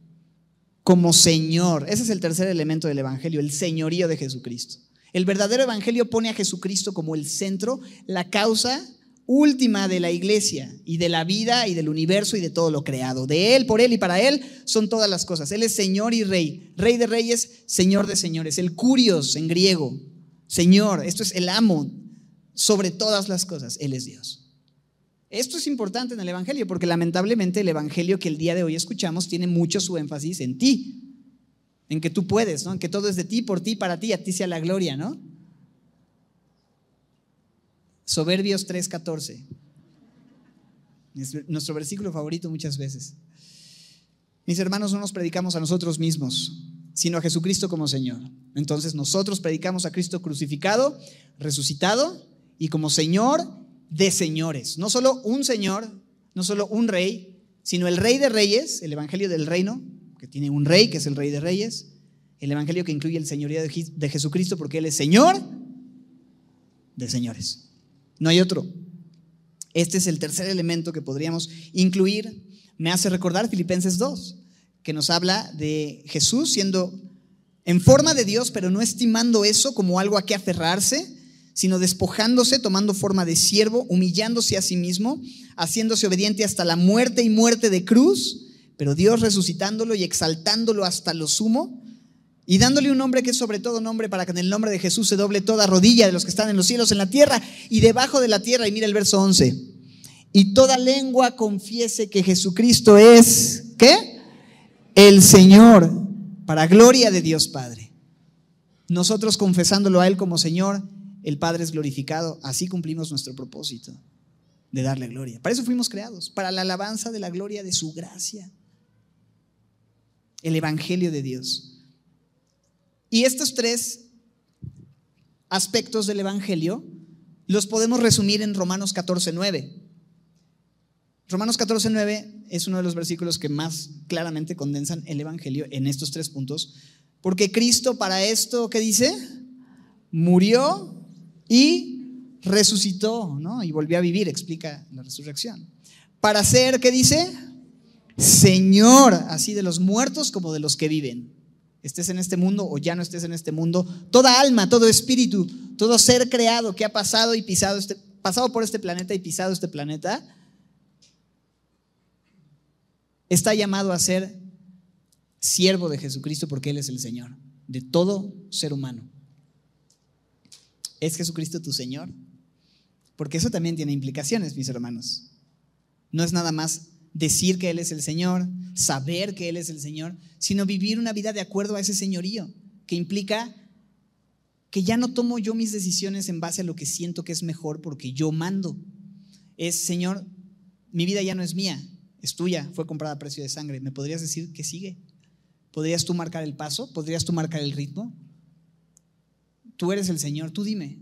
Como Señor. Ese es el tercer elemento del Evangelio, el señorío de Jesucristo. El verdadero Evangelio pone a Jesucristo como el centro, la causa última de la iglesia y de la vida y del universo y de todo lo creado. De Él, por Él y para Él son todas las cosas. Él es Señor y Rey, Rey de Reyes, Señor de Señores. El curios en griego, Señor, esto es el amo sobre todas las cosas. Él es Dios. Esto es importante en el Evangelio, porque lamentablemente el Evangelio que el día de hoy escuchamos tiene mucho su énfasis en ti, en que tú puedes, ¿no? en que todo es de ti, por ti, para ti, a ti sea la gloria, ¿no? Soberbios 3:14, nuestro versículo favorito muchas veces. Mis hermanos, no nos predicamos a nosotros mismos, sino a Jesucristo como Señor. Entonces nosotros predicamos a Cristo crucificado, resucitado y como Señor de señores. No solo un Señor, no solo un rey, sino el Rey de Reyes, el Evangelio del Reino, que tiene un rey, que es el Rey de Reyes, el Evangelio que incluye el señorío de Jesucristo, porque Él es Señor de señores. No hay otro. Este es el tercer elemento que podríamos incluir. Me hace recordar Filipenses 2, que nos habla de Jesús siendo en forma de Dios, pero no estimando eso como algo a que aferrarse, sino despojándose, tomando forma de siervo, humillándose a sí mismo, haciéndose obediente hasta la muerte y muerte de cruz, pero Dios resucitándolo y exaltándolo hasta lo sumo, y dándole un nombre que es sobre todo nombre para que en el nombre de Jesús se doble toda rodilla de los que están en los cielos, en la tierra y debajo de la tierra. Y mira el verso 11. Y toda lengua confiese que Jesucristo es, ¿qué? El Señor, para gloria de Dios Padre. Nosotros confesándolo a Él como Señor, el Padre es glorificado, así cumplimos nuestro propósito de darle gloria. Para eso fuimos creados, para la alabanza de la gloria de su gracia. El Evangelio de Dios. Y estos tres aspectos del Evangelio los podemos resumir en Romanos 14, 9. Romanos 14, 9 es uno de los versículos que más claramente condensan el Evangelio en estos tres puntos, porque Cristo para esto, ¿qué dice? Murió, y resucitó, ¿no? Y volvió a vivir, explica la resurrección. Para ser, ¿qué dice? Señor, así de los muertos como de los que viven. Estés en este mundo o ya no estés en este mundo, toda alma, todo espíritu, todo ser creado que ha pasado y pisado este, pasado por este planeta y pisado este planeta, está llamado a ser siervo de Jesucristo porque Él es el Señor de todo ser humano. ¿Es Jesucristo tu Señor? Porque eso también tiene implicaciones, mis hermanos. No es nada más decir que Él es el Señor, saber que Él es el Señor, sino vivir una vida de acuerdo a ese señorío, que implica que ya no tomo yo mis decisiones en base a lo que siento que es mejor porque yo mando. Es, Señor, mi vida ya no es mía, es tuya, fue comprada a precio de sangre. ¿Me podrías decir que sigue? ¿Podrías tú marcar el paso? ¿Podrías tú marcar el ritmo? Tú eres el Señor, tú dime.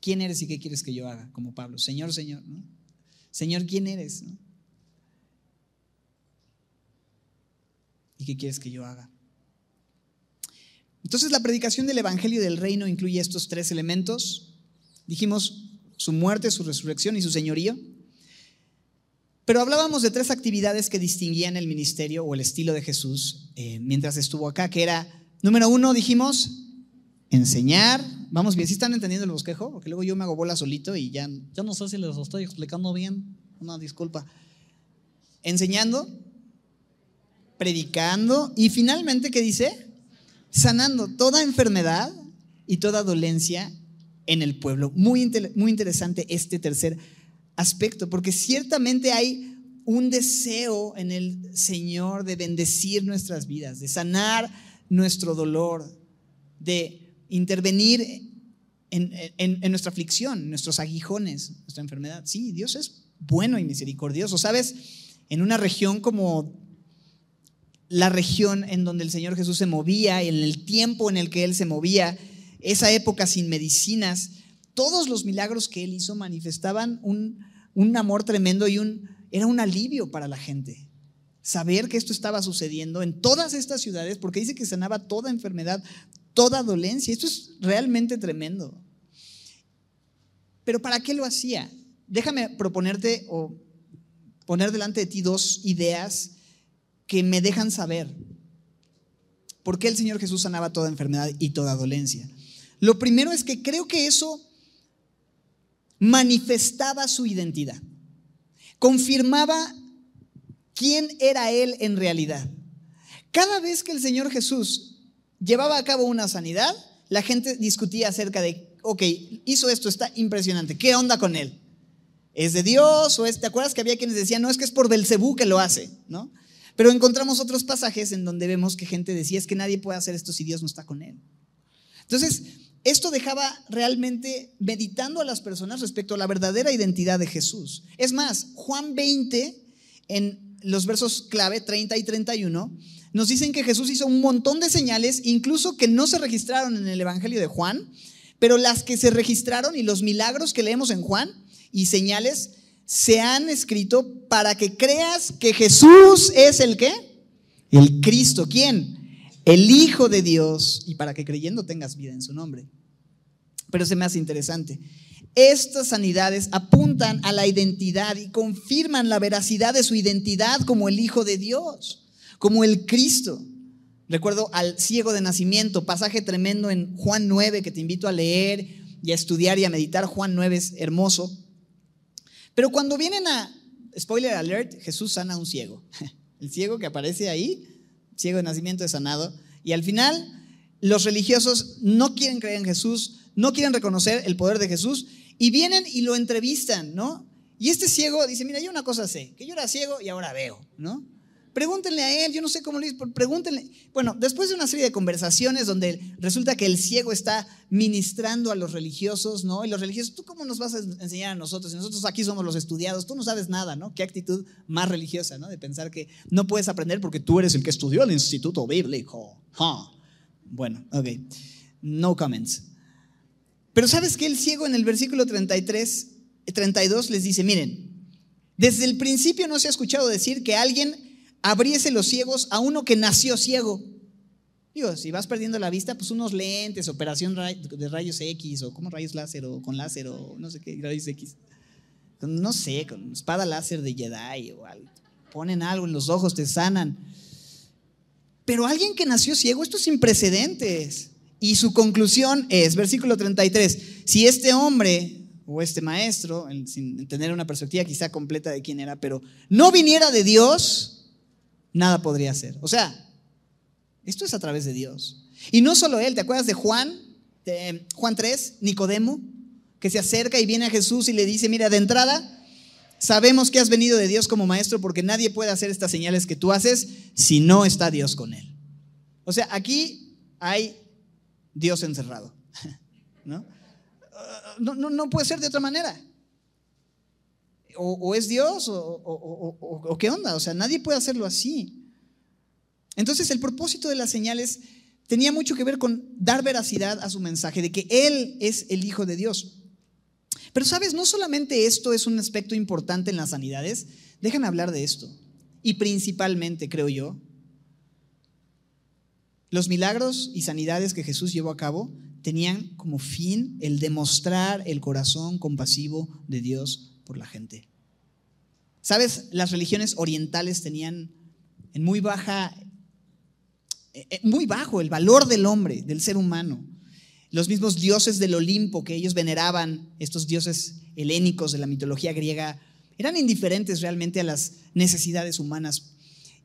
¿Quién eres y qué quieres que yo haga? Como Pablo, Señor, Señor, ¿no? Señor, ¿quién eres? ¿Y qué quieres que yo haga? Entonces la predicación del Evangelio del Reino incluye estos tres elementos. Dijimos su muerte, su resurrección y su señorío. Pero hablábamos de tres actividades que distinguían el ministerio o el estilo de Jesús eh, mientras estuvo acá, que era, número uno, dijimos, enseñar. Vamos bien, ¿sí están entendiendo el bosquejo? Porque luego yo me hago bola solito y ya, ya no sé si les estoy explicando bien. Una disculpa. Enseñando, predicando y finalmente, ¿qué dice? Sanando toda enfermedad y toda dolencia en el pueblo. Muy, muy interesante este tercer aspecto, porque ciertamente hay un deseo en el Señor de bendecir nuestras vidas, de sanar nuestro dolor, de intervenir en, nuestra aflicción, en nuestros aguijones, nuestra enfermedad. Sí, Dios es bueno y misericordioso. ¿Sabes? En una región como la región en donde el Señor Jesús se movía, en el tiempo en el que Él se movía, esa época sin medicinas, todos los milagros que Él hizo manifestaban un, un amor tremendo y un, era un alivio para la gente. Saber que esto estaba sucediendo en todas estas ciudades, porque dice que sanaba toda enfermedad, toda dolencia. Esto es realmente tremendo. Pero ¿para qué lo hacía? Déjame proponerte o poner delante de ti dos ideas que me dejan saber por qué el Señor Jesús sanaba toda enfermedad y toda dolencia. Lo primero es que creo que eso manifestaba su identidad, confirmaba quién era Él en realidad. Cada vez que el Señor Jesús llevaba a cabo una sanidad, la gente discutía acerca de, ok, hizo esto, está impresionante, ¿qué onda con Él? ¿Es de Dios o es, te acuerdas que había quienes decían, no, es que es por Belcebú que lo hace, ¿no? Pero encontramos otros pasajes en donde vemos que gente decía, es que nadie puede hacer esto si Dios no está con Él. Entonces, esto dejaba realmente meditando a las personas respecto a la verdadera identidad de Jesús. Es más, Juan 20, en los versos clave 30 y 31, nos dicen que Jesús hizo un montón de señales, incluso que no se registraron en el Evangelio de Juan, pero las que se registraron y los milagros que leemos en Juan y señales se han escrito para que creas que Jesús es el qué? El Cristo. ¿Quién? el Hijo de Dios, y para que creyendo tengas vida en su nombre. Pero se me hace interesante. Estas sanidades apuntan a la identidad y confirman la veracidad de su identidad como el Hijo de Dios, como el Cristo. Recuerdo al ciego de nacimiento, pasaje tremendo en Juan 9 que te invito a leer y a estudiar y a meditar. Juan 9 es hermoso. Pero cuando vienen a, spoiler alert, Jesús sana a un ciego. [LAUGHS] El ciego que aparece ahí ciego de nacimiento es sanado. Y al final, los religiosos no quieren creer en Jesús, no quieren reconocer el poder de Jesús y vienen y lo entrevistan, ¿no? Y este ciego dice, mira, yo una cosa sé, que yo era ciego y ahora veo, ¿no? Pregúntenle a él, yo no sé cómo lo hizo, pregúntenle. Bueno, después de una serie de conversaciones donde resulta que el ciego está ministrando a los religiosos, ¿no? Y los religiosos, ¿tú cómo nos vas a enseñar a nosotros? Y nosotros aquí somos los estudiados, tú no sabes nada, ¿no? Qué actitud más religiosa, ¿no? De pensar que no puedes aprender porque tú eres el que estudió el instituto bíblico. Bueno, ok. No comments. Pero ¿sabes que El ciego en el versículo 33, 32 les dice, miren, desde el principio no se ha escuchado decir que alguien abriese los ciegos a uno que nació ciego. Digo, si vas perdiendo la vista, pues unos lentes, operación de rayos X, o como rayos láser, o con láser, o no sé qué, rayos X. No sé, con espada láser de Jedi o algo. Ponen algo en los ojos, te sanan. Pero alguien que nació ciego, esto es sin precedentes. Y su conclusión es, versículo 33, si este hombre o este maestro, sin tener una perspectiva quizá completa de quién era, pero no viniera de Dios, nada podría hacer. O sea, esto es a través de Dios. Y no solo él, ¿te acuerdas de Juan? De Juan 3, Nicodemo, que se acerca y viene a Jesús y le dice, mira, de entrada, sabemos que has venido de Dios como maestro porque nadie puede hacer estas señales que tú haces si no está Dios con él. O sea, aquí hay Dios encerrado. [LAUGHS] ¿No? No, no, puede ser de otra manera. O, es Dios o, o, qué onda. O sea, nadie puede hacerlo así. Entonces el propósito de las señales tenía mucho que ver con dar veracidad a su mensaje de que Él es el Hijo de Dios. Pero sabes, no solamente esto es un aspecto importante en las sanidades, déjame hablar de esto. Y principalmente, creo yo, los milagros y sanidades que Jesús llevó a cabo tenían como fin el demostrar el corazón compasivo de Dios por la gente. ¿Sabes? Las religiones orientales tenían en muy baja, eh, eh, muy bajo el valor del hombre, del ser humano. Los mismos dioses del Olimpo que ellos veneraban, estos dioses helénicos de la mitología griega, eran indiferentes realmente a las necesidades humanas.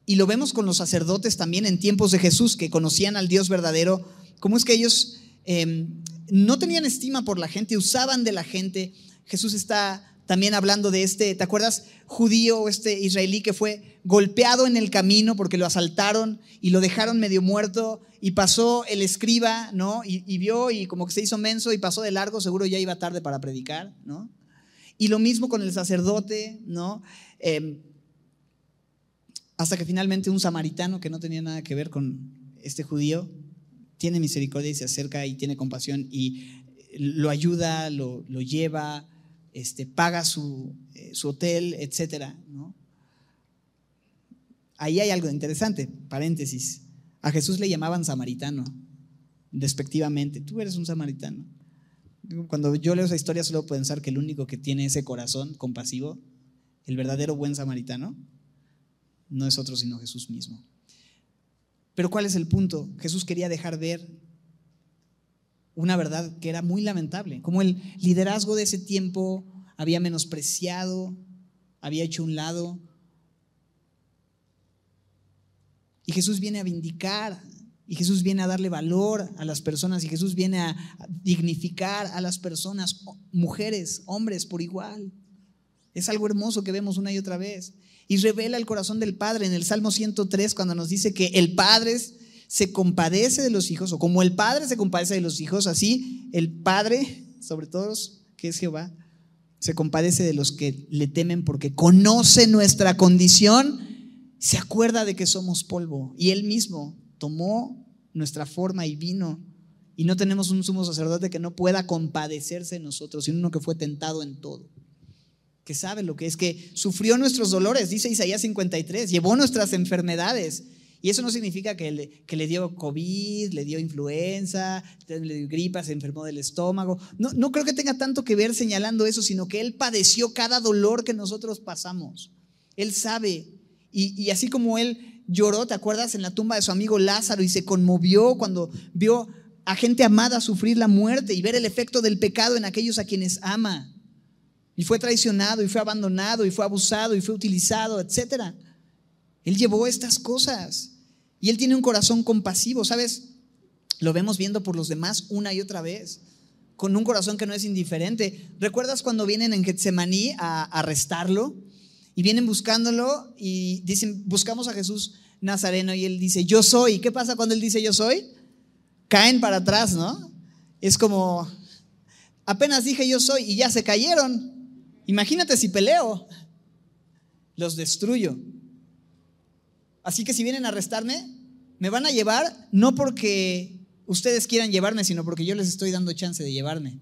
Y lo vemos con los sacerdotes también en tiempos de Jesús, que conocían al Dios verdadero, cómo es que ellos em, no tenían estima por la gente, usaban de la gente. Jesús está también hablando de este, ¿te acuerdas? Judío, este israelí que fue golpeado en el camino porque lo asaltaron y lo dejaron medio muerto y pasó el escriba, ¿no? Y, vio y como que se hizo menso y pasó de largo, seguro ya iba tarde para predicar, ¿no? Y lo mismo con el sacerdote, ¿no? Em, hasta que finalmente un samaritano que no tenía nada que ver con este judío tiene misericordia y se acerca y tiene compasión y lo ayuda, lo, lo lleva, este, paga su, eh, su hotel, etc. Ahí hay algo interesante, paréntesis. A Jesús le llamaban samaritano, despectivamente. Tú eres un samaritano. Cuando yo leo esa historia solo puedo pensar que el único que tiene ese corazón compasivo, el verdadero buen samaritano, no es otro sino Jesús mismo. Pero ¿cuál es el punto? Jesús quería dejar ver una verdad que era muy lamentable, como el liderazgo de ese tiempo había menospreciado, había hecho un lado. Y Jesús viene a vindicar, y Jesús viene a darle valor a las personas, y Jesús viene a dignificar a las personas, mujeres, hombres, por igual. Es algo hermoso que vemos una y otra vez. Y revela el corazón del Padre en el Salmo 103 cuando nos dice que el Padre es se compadece de los hijos, o como el Padre se compadece de los hijos, así el Padre, sobre todos, que es Jehová, se compadece de los que le temen porque conoce nuestra condición, se acuerda de que somos polvo. Y Él mismo tomó nuestra forma y vino. Y no tenemos un sumo sacerdote que no pueda compadecerse de nosotros, sino uno que fue tentado en todo. Que sabe lo que es, que sufrió nuestros dolores, dice Isaías 53, llevó nuestras enfermedades y eso no significa que le, que le dio COVID, le dio influenza, le dio gripa, se enfermó del estómago. No, no creo que tenga tanto que ver señalando eso, sino que Él padeció cada dolor que nosotros pasamos. Él sabe. Y, y así como Él lloró, ¿te acuerdas? En la tumba de su amigo Lázaro y se conmovió cuando vio a gente amada sufrir la muerte y ver el efecto del pecado en aquellos a quienes ama. Y fue traicionado y fue abandonado y fue abusado y fue utilizado, etcétera. Él llevó estas cosas y Él tiene un corazón compasivo, ¿sabes? Lo vemos viendo por los demás una y otra vez, con un corazón que no es indiferente. ¿Recuerdas cuando vienen en Getsemaní a arrestarlo? Y vienen buscándolo y dicen, buscamos a Jesús Nazareno y él dice, yo soy. ¿Qué pasa cuando él dice yo soy? Caen para atrás, ¿no? Es como, apenas dije yo soy y ya se cayeron. Imagínate si peleo, los destruyo. Así que si vienen a arrestarme, me van a llevar no porque ustedes quieran llevarme, sino porque yo les estoy dando chance de llevarme.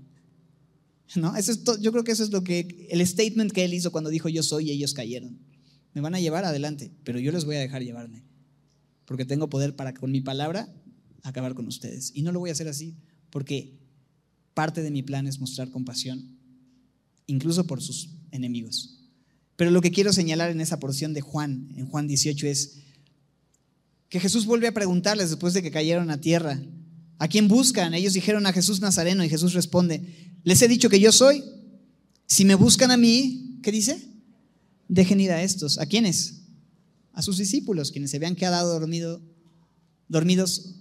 ¿No? Eso es yo creo que eso es lo que el statement que él hizo cuando dijo yo soy y ellos cayeron. Me van a llevar adelante, pero yo les voy a dejar llevarme. Porque tengo poder para con mi palabra acabar con ustedes. Y no lo voy a hacer así, porque parte de mi plan es mostrar compasión, incluso por sus enemigos. Pero lo que quiero señalar en esa porción de Juan, en Juan 18, es que Jesús vuelve a preguntarles después de que cayeron a tierra, ¿a quién buscan? Ellos dijeron a Jesús Nazareno y Jesús responde, les he dicho que yo soy. Si me buscan a mí, ¿qué dice? Dejen ir a estos. ¿A quiénes? A sus discípulos, quienes se habían quedado dormido, dormidos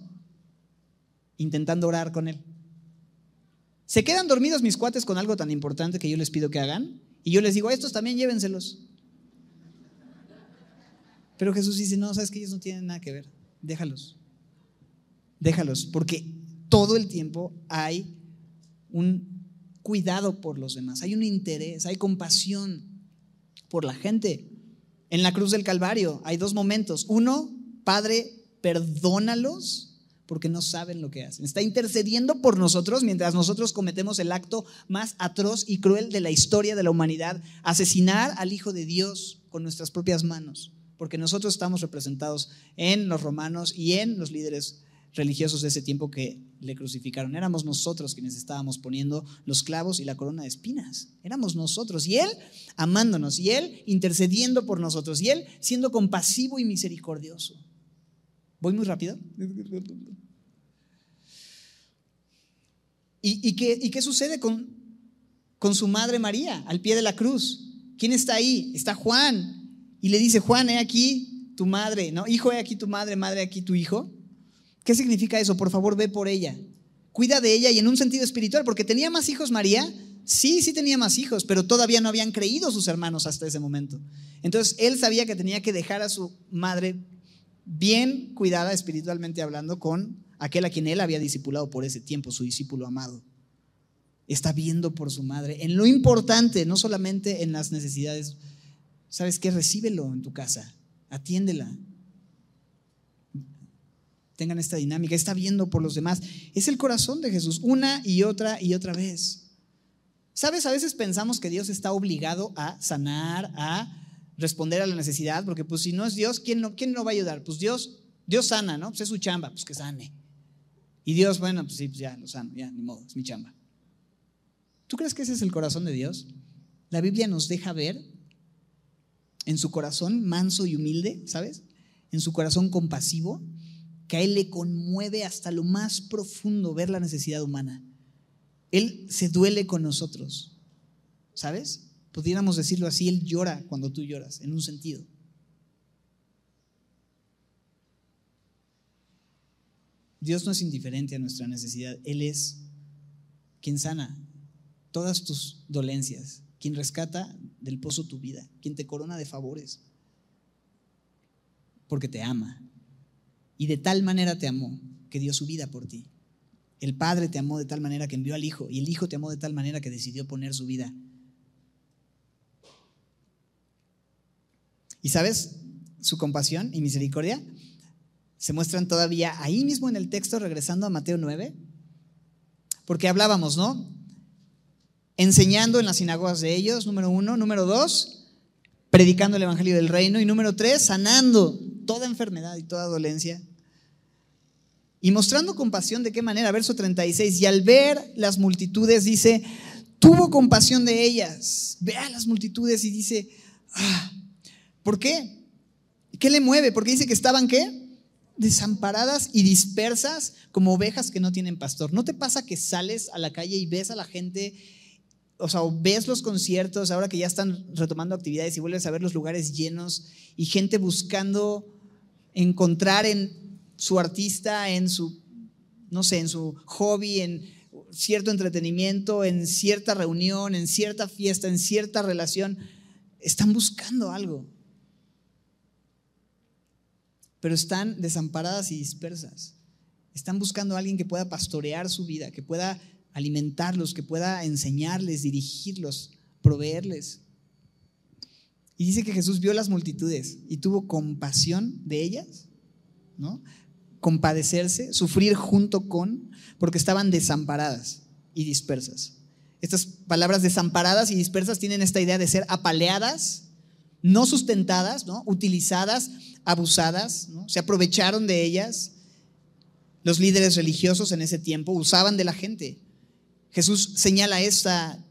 intentando orar con él. ¿Se quedan dormidos mis cuates con algo tan importante que yo les pido que hagan? Y yo les digo, a estos también llévenselos. Pero Jesús dice, no, sabes que ellos no tienen nada que ver. Déjalos. Déjalos, porque todo el tiempo hay un cuidado por los demás, hay un interés, hay compasión por la gente. En la cruz del Calvario hay dos momentos. Uno, Padre, perdónalos porque no saben lo que hacen. Está intercediendo por nosotros mientras nosotros cometemos el acto más atroz y cruel de la historia de la humanidad, asesinar al Hijo de Dios con nuestras propias manos porque nosotros estamos representados en los romanos y en los líderes religiosos de ese tiempo que le crucificaron. Éramos nosotros quienes estábamos poniendo los clavos y la corona de espinas. Éramos nosotros. Y Él amándonos, y Él intercediendo por nosotros, y Él siendo compasivo y misericordioso. ¿Voy muy rápido? ¿Y, qué, sucede con su madre María al pie de la cruz? ¿Quién está ahí? Está Juan. Y le dice, Juan, he aquí tu madre, ¿no? Hijo, he aquí tu madre, madre, aquí tu hijo. ¿Qué significa eso? Por favor, ve por ella. Cuida de ella y en un sentido espiritual, porque tenía más hijos María. Sí, sí tenía más hijos, pero todavía no habían creído sus hermanos hasta ese momento. Entonces, él sabía que tenía que dejar a su madre bien cuidada espiritualmente hablando con aquel a quien él había discipulado por ese tiempo, su discípulo amado. Está viendo por su madre en lo importante, no solamente en las necesidades. ¿Sabes qué? Recíbelo en tu casa, atiéndela, tengan esta dinámica, está viendo por los demás. Es el corazón de Jesús, una y otra y otra vez. ¿Sabes? A veces pensamos que Dios está obligado a sanar, a responder a la necesidad, porque pues si no es Dios, ¿quién no, quién no va a ayudar? Pues Dios, Dios sana, ¿no? Pues es su chamba, pues que sane. Y Dios, bueno, pues sí, pues ya lo sano, ya, ni modo, es mi chamba. ¿Tú crees que ese es el corazón de Dios? La Biblia nos deja ver en su corazón manso y humilde, ¿sabes? En su corazón compasivo, que a Él le conmueve hasta lo más profundo ver la necesidad humana. Él se duele con nosotros, ¿sabes? Pudiéramos decirlo así, Él llora cuando tú lloras, en un sentido. Dios no es indiferente a nuestra necesidad, Él es quien sana todas tus dolencias, quien rescata del pozo tu vida, quien te corona de favores, porque te ama. Y de tal manera te amó que dio su vida por ti. El Padre te amó de tal manera que envió al Hijo y el Hijo te amó de tal manera que decidió poner su vida. ¿Y sabes? Su compasión y misericordia se muestran todavía ahí mismo en el texto, regresando a Mateo 9, porque hablábamos, ¿no? Enseñando en las sinagogas de ellos, número uno. Número dos, predicando el Evangelio del Reino. Y número tres, sanando toda enfermedad y toda dolencia. Y mostrando compasión de qué manera, verso 36, y al ver las multitudes dice, tuvo compasión de ellas, ve a las multitudes y dice, ah, ¿por qué? ¿Qué le mueve? Porque dice que estaban qué? Desamparadas y dispersas como ovejas que no tienen pastor. ¿No te pasa que sales a la calle y ves a la gente o sea, ves los conciertos ahora que ya están retomando actividades y vuelves a ver los lugares llenos y gente buscando encontrar en su artista, en su, no sé, en su hobby, en cierto entretenimiento, en cierta reunión, en cierta fiesta, en cierta relación. Están buscando algo. Pero están desamparadas y dispersas. Están buscando a alguien que pueda pastorear su vida, que pueda alimentarlos, que pueda enseñarles, dirigirlos, proveerles. Y dice que Jesús vio las multitudes y tuvo compasión de ellas, ¿no? Compadecerse, sufrir junto con, porque estaban desamparadas y dispersas. Estas palabras desamparadas y dispersas tienen esta idea de ser apaleadas, no sustentadas, ¿no? utilizadas, abusadas, se aprovecharon de ellas. Los líderes religiosos en ese tiempo usaban de la gente. Jesús señala esta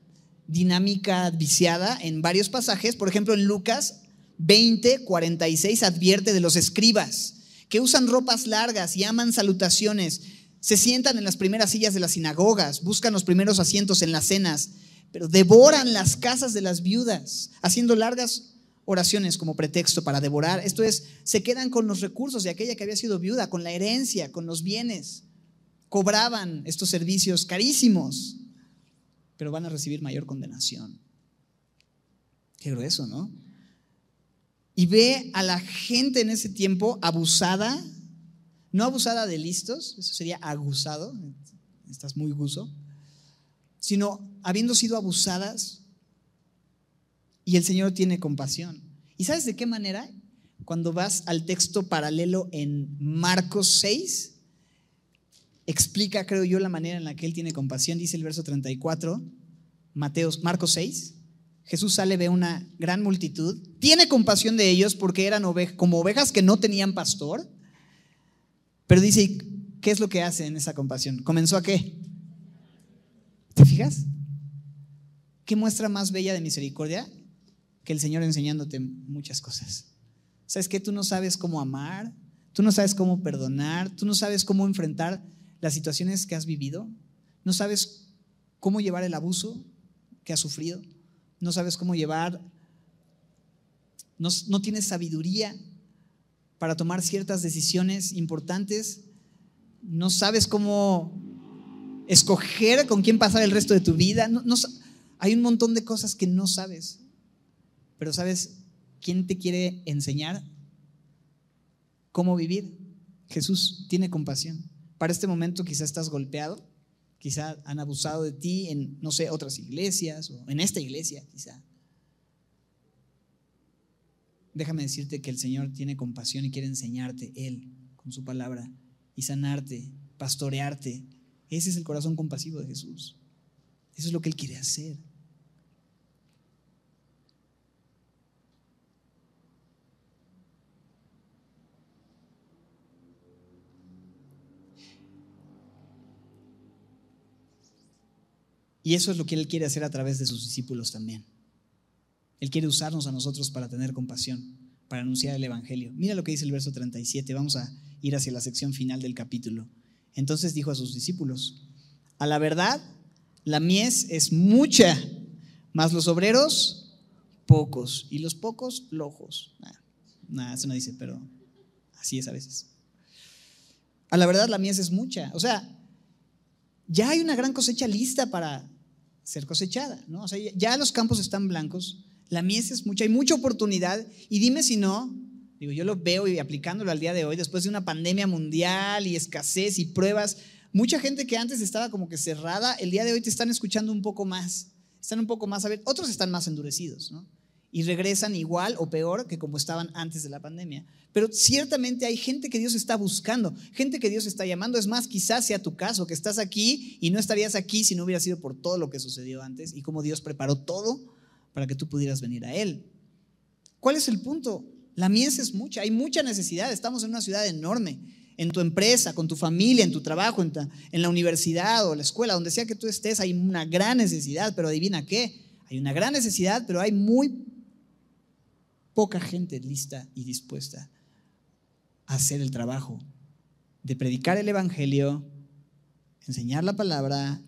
dinámica viciada en varios pasajes. Por ejemplo, en Lucas 20, 46 advierte de los escribas que usan ropas largas y aman salutaciones. Se sientan en las primeras sillas de las sinagogas, buscan los primeros asientos en las cenas, pero devoran las casas de las viudas, haciendo largas oraciones como pretexto para devorar. Esto es, se quedan con los recursos de aquella que había sido viuda, con la herencia, con los bienes. Cobraban estos servicios carísimos pero van a recibir mayor condenación. Qué grueso, ¿no? Y ve a la gente en ese tiempo abusada, no abusada de listos, eso sería aguzado, estás muy guzo, sino habiendo sido abusadas y el Señor tiene compasión. ¿Y sabes de qué manera? Cuando vas al texto paralelo en Marcos 6, explica, creo yo, la manera en la que Él tiene compasión. Dice el verso 34, Mateos, Marcos 6. Jesús sale, ve una gran multitud, tiene compasión de ellos porque eran como ovejas que no tenían pastor, pero dice, ¿qué es lo que hace en esa compasión? ¿Comenzó a qué? ¿Te fijas? ¿Qué muestra más bella de misericordia? Que el Señor enseñándote muchas cosas. ¿Sabes que Tú no sabes cómo amar, tú no sabes cómo perdonar, tú no sabes cómo enfrentar las situaciones que has vivido, no sabes cómo llevar el abuso que has sufrido, no sabes cómo llevar, no, no tienes sabiduría para tomar ciertas decisiones importantes, no sabes cómo escoger con quién pasar el resto de tu vida. No, hay un montón de cosas que no sabes, pero sabes quién te quiere enseñar cómo vivir. Jesús tiene compasión. Para este momento quizá estás golpeado, quizá han abusado de ti en, no sé, otras iglesias o en esta iglesia quizá. Déjame decirte que el Señor tiene compasión y quiere enseñarte Él con su palabra y sanarte, pastorearte, ese es el corazón compasivo de Jesús. Eso es lo que Él quiere hacer. Y eso es lo que Él quiere hacer a través de sus discípulos también. Él quiere usarnos a nosotros para tener compasión, para anunciar el Evangelio. Mira lo que dice el verso 37. Vamos a ir hacia la sección final del capítulo. Entonces dijo a sus discípulos, a la verdad, la mies es mucha, mas los obreros pocos, y los pocos flojos. Nada, eso no dice, pero así es a veces. A la verdad, la mies es mucha. O sea, ya hay una gran cosecha lista para ser cosechada, ¿no? O sea, ya los campos están blancos, la mies es mucha, hay mucha oportunidad, y dime si no, Digo, yo lo veo y aplicándolo al día de hoy, después de una pandemia mundial y escasez y pruebas, mucha gente que antes estaba como que cerrada, el día de hoy te están escuchando un poco más, están un poco más a ver, otros están más endurecidos, ¿no? Y regresan igual o peor que como estaban antes de la pandemia. Pero ciertamente hay gente que Dios está buscando, gente que Dios está llamando. Es más, quizás sea tu caso, que estás aquí y no estarías aquí si no hubiera sido por todo lo que sucedió antes y cómo Dios preparó todo para que tú pudieras venir a Él. ¿Cuál es el punto? La mies es mucha, hay mucha necesidad. Estamos en una ciudad enorme. En tu empresa, con tu familia, en tu trabajo, en, la universidad o la escuela, donde sea que tú estés, hay una gran necesidad. Pero adivina qué, hay una gran necesidad, pero hay muy poca gente lista y dispuesta a hacer el trabajo de predicar el Evangelio, enseñar la palabra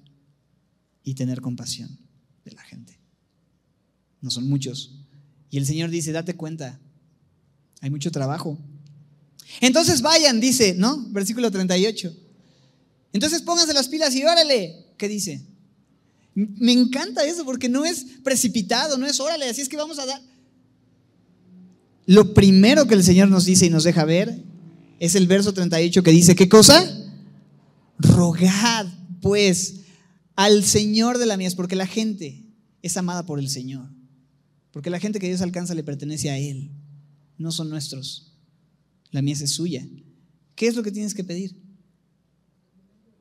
y tener compasión de la gente. No son muchos. Y el Señor dice, date cuenta, hay mucho trabajo. Entonces vayan, dice, ¿no? Versículo 38. Entonces pónganse las pilas y órale. ¿Qué dice? Me encanta eso porque no es precipitado, no es órale, así es que vamos a dar. Lo primero que el Señor nos dice y nos deja ver es el verso 38 que dice, ¿qué cosa? Rogad pues al Señor de la mies, porque la gente es amada por el Señor, porque la gente que Dios alcanza le pertenece a Él no son nuestros. La mies es suya. ¿Qué es lo que tienes que pedir?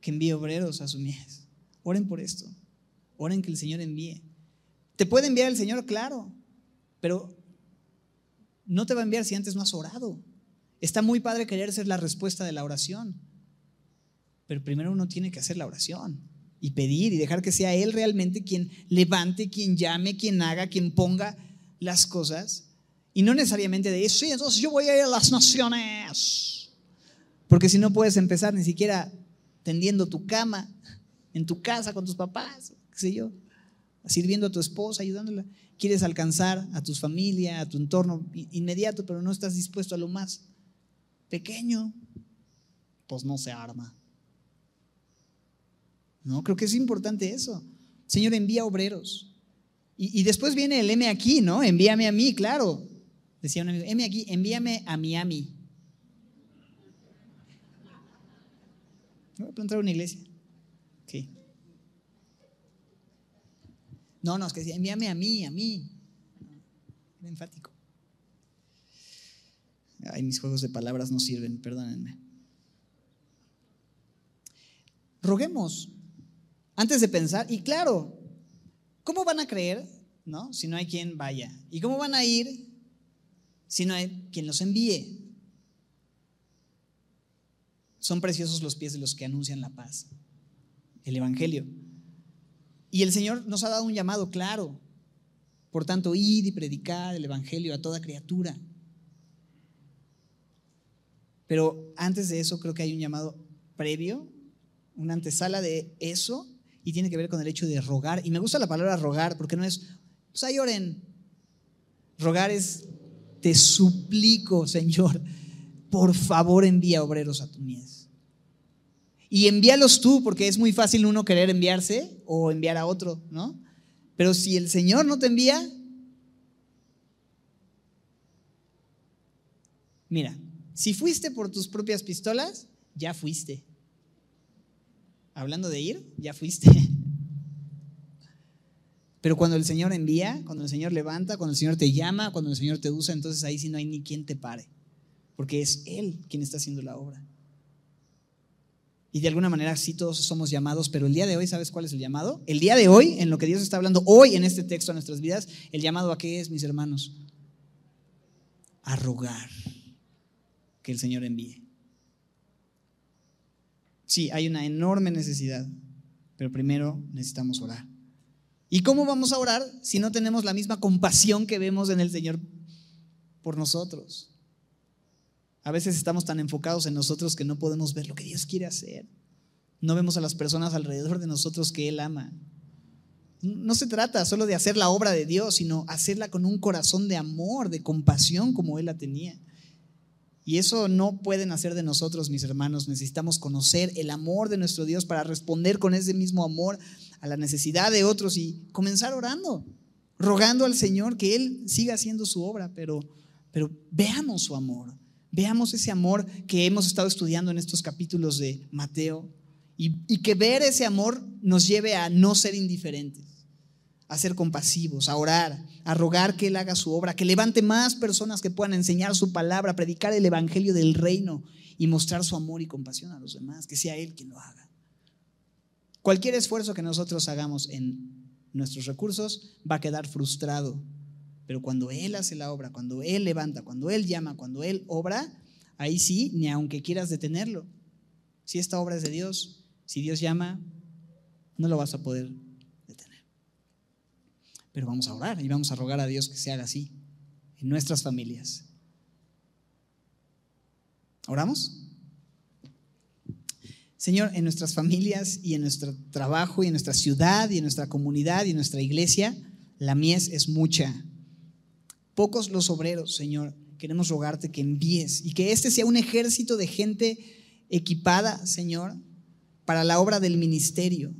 Que envíe obreros a su mies. Oren por esto. Oren que el Señor envíe. ¿Te puede enviar el Señor? Claro. Pero no te va a enviar si antes no has orado. Está muy padre querer ser la respuesta de la oración. Pero primero uno tiene que hacer la oración y pedir y dejar que sea Él realmente quien levante, quien llame, quien haga, quien ponga las cosas y no necesariamente de eso, sí, entonces yo voy a ir a las naciones. Porque si no puedes empezar ni siquiera tendiendo tu cama en tu casa con tus papás, qué sé yo, sirviendo a tu esposa, ayudándola. Quieres alcanzar a tu familia, a tu entorno inmediato, pero no estás dispuesto a lo más pequeño, pues no se arma. No, creo que es importante eso. Señor, envía obreros. Y, después viene el M aquí, ¿no? Envíame a mí, claro. Decía un amigo, aquí, envíame a Miami. Voy a plantar una iglesia. Sí. No, no, es que decía, envíame a mí, a mí. Era enfático. Ay, mis juegos de palabras no sirven, perdónenme. Roguemos antes de pensar, y claro, ¿cómo van a creer, no? Si no hay quien vaya. ¿Y cómo van a ir sino hay quien los envíe. Son preciosos los pies de los que anuncian la paz, el Evangelio. Y el Señor nos ha dado un llamado claro. Por tanto, id y predicad el Evangelio a toda criatura. Pero antes de eso creo que hay un llamado previo, una antesala de eso, y tiene que ver con el hecho de rogar. Y me gusta la palabra rogar porque no es, pues ahí oren. Rogar es, te suplico, Señor, por favor envía obreros a tu mies. Y envíalos tú, porque es muy fácil uno querer enviarse o enviar a otro, ¿no? Pero si el Señor no te envía, mira, si fuiste por tus propias pistolas, ya fuiste. Hablando de ir, ya fuiste. [LAUGHS] Pero cuando el Señor envía, cuando el Señor levanta, cuando el Señor te llama, cuando el Señor te usa, entonces ahí sí no hay ni quien te pare, porque es Él quien está haciendo la obra. Y de alguna manera sí todos somos llamados, pero el día de hoy, ¿sabes cuál es el llamado? El día de hoy, en lo que Dios está hablando hoy en este texto a nuestras vidas, el llamado a qué es, mis hermanos? A rogar que el Señor envíe. Sí, hay una enorme necesidad, pero primero necesitamos orar. ¿Y cómo vamos a orar si no tenemos la misma compasión que vemos en el Señor por nosotros? A veces estamos tan enfocados en nosotros que no podemos ver lo que Dios quiere hacer. No vemos a las personas alrededor de nosotros que Él ama. No se trata solo de hacer la obra de Dios, sino hacerla con un corazón de amor, de compasión como Él la tenía. Y eso no pueden hacer de nosotros, mis hermanos. Necesitamos conocer el amor de nuestro Dios para responder con ese mismo amor a la necesidad de otros y comenzar orando, rogando al Señor que Él siga haciendo su obra, pero, pero veamos su amor, veamos ese amor que hemos estado estudiando en estos capítulos de Mateo y, que ver ese amor nos lleve a no ser indiferentes a ser compasivos, a orar, a rogar que Él haga su obra, que levante más personas que puedan enseñar su palabra, predicar el Evangelio del reino y mostrar su amor y compasión a los demás, que sea Él quien lo haga. Cualquier esfuerzo que nosotros hagamos en nuestros recursos va a quedar frustrado, pero cuando Él hace la obra, cuando Él levanta, cuando Él llama, cuando Él obra, ahí sí, ni aunque quieras detenerlo. Si esta obra es de Dios, si Dios llama, no lo vas a poder pero vamos a orar y vamos a rogar a Dios que se haga así en nuestras familias. ¿Oramos? Señor, en nuestras familias y en nuestro trabajo y en nuestra ciudad y en nuestra comunidad y en nuestra iglesia, la mies es mucha. Pocos los obreros, Señor. Queremos rogarte que envíes y que este sea un ejército de gente equipada, Señor, para la obra del ministerio,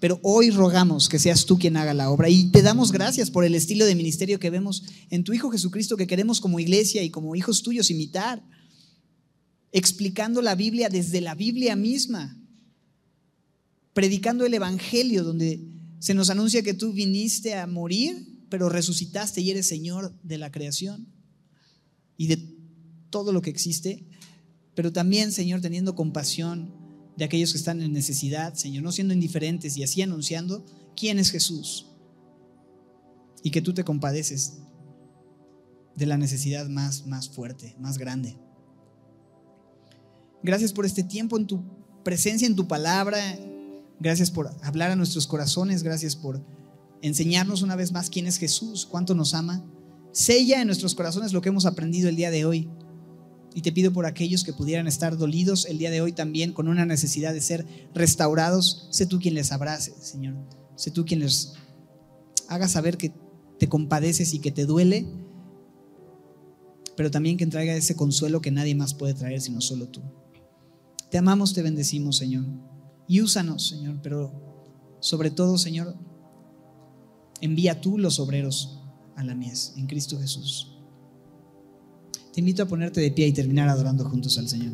pero hoy rogamos que seas tú quien haga la obra y te damos gracias por el estilo de ministerio que vemos en tu Hijo Jesucristo que queremos como iglesia y como hijos tuyos imitar, explicando la Biblia desde la Biblia misma, predicando el Evangelio donde se nos anuncia que tú viniste a morir, pero resucitaste y eres Señor de la creación y de todo lo que existe, pero también, Señor, teniendo compasión de aquellos que están en necesidad, Señor, no siendo indiferentes y así anunciando quién es Jesús. Y que tú te compadeces de la necesidad más, más fuerte, más grande. Gracias por este tiempo en tu presencia, en tu palabra. Gracias por hablar a nuestros corazones. Gracias por enseñarnos una vez más quién es Jesús, cuánto nos ama. Sella en nuestros corazones lo que hemos aprendido el día de hoy. Y te pido por aquellos que pudieran estar dolidos el día de hoy también con una necesidad de ser restaurados. Sé tú quien les abrace, Señor. Sé tú quien les haga saber que te compadeces y que te duele, pero también que traiga ese consuelo que nadie más puede traer sino solo tú. Te amamos, te bendecimos, Señor. Y úsanos, Señor, pero sobre todo, Señor, envía tú los obreros a la mies en Cristo Jesús. Te invito a ponerte de pie y terminar adorando juntos al Señor.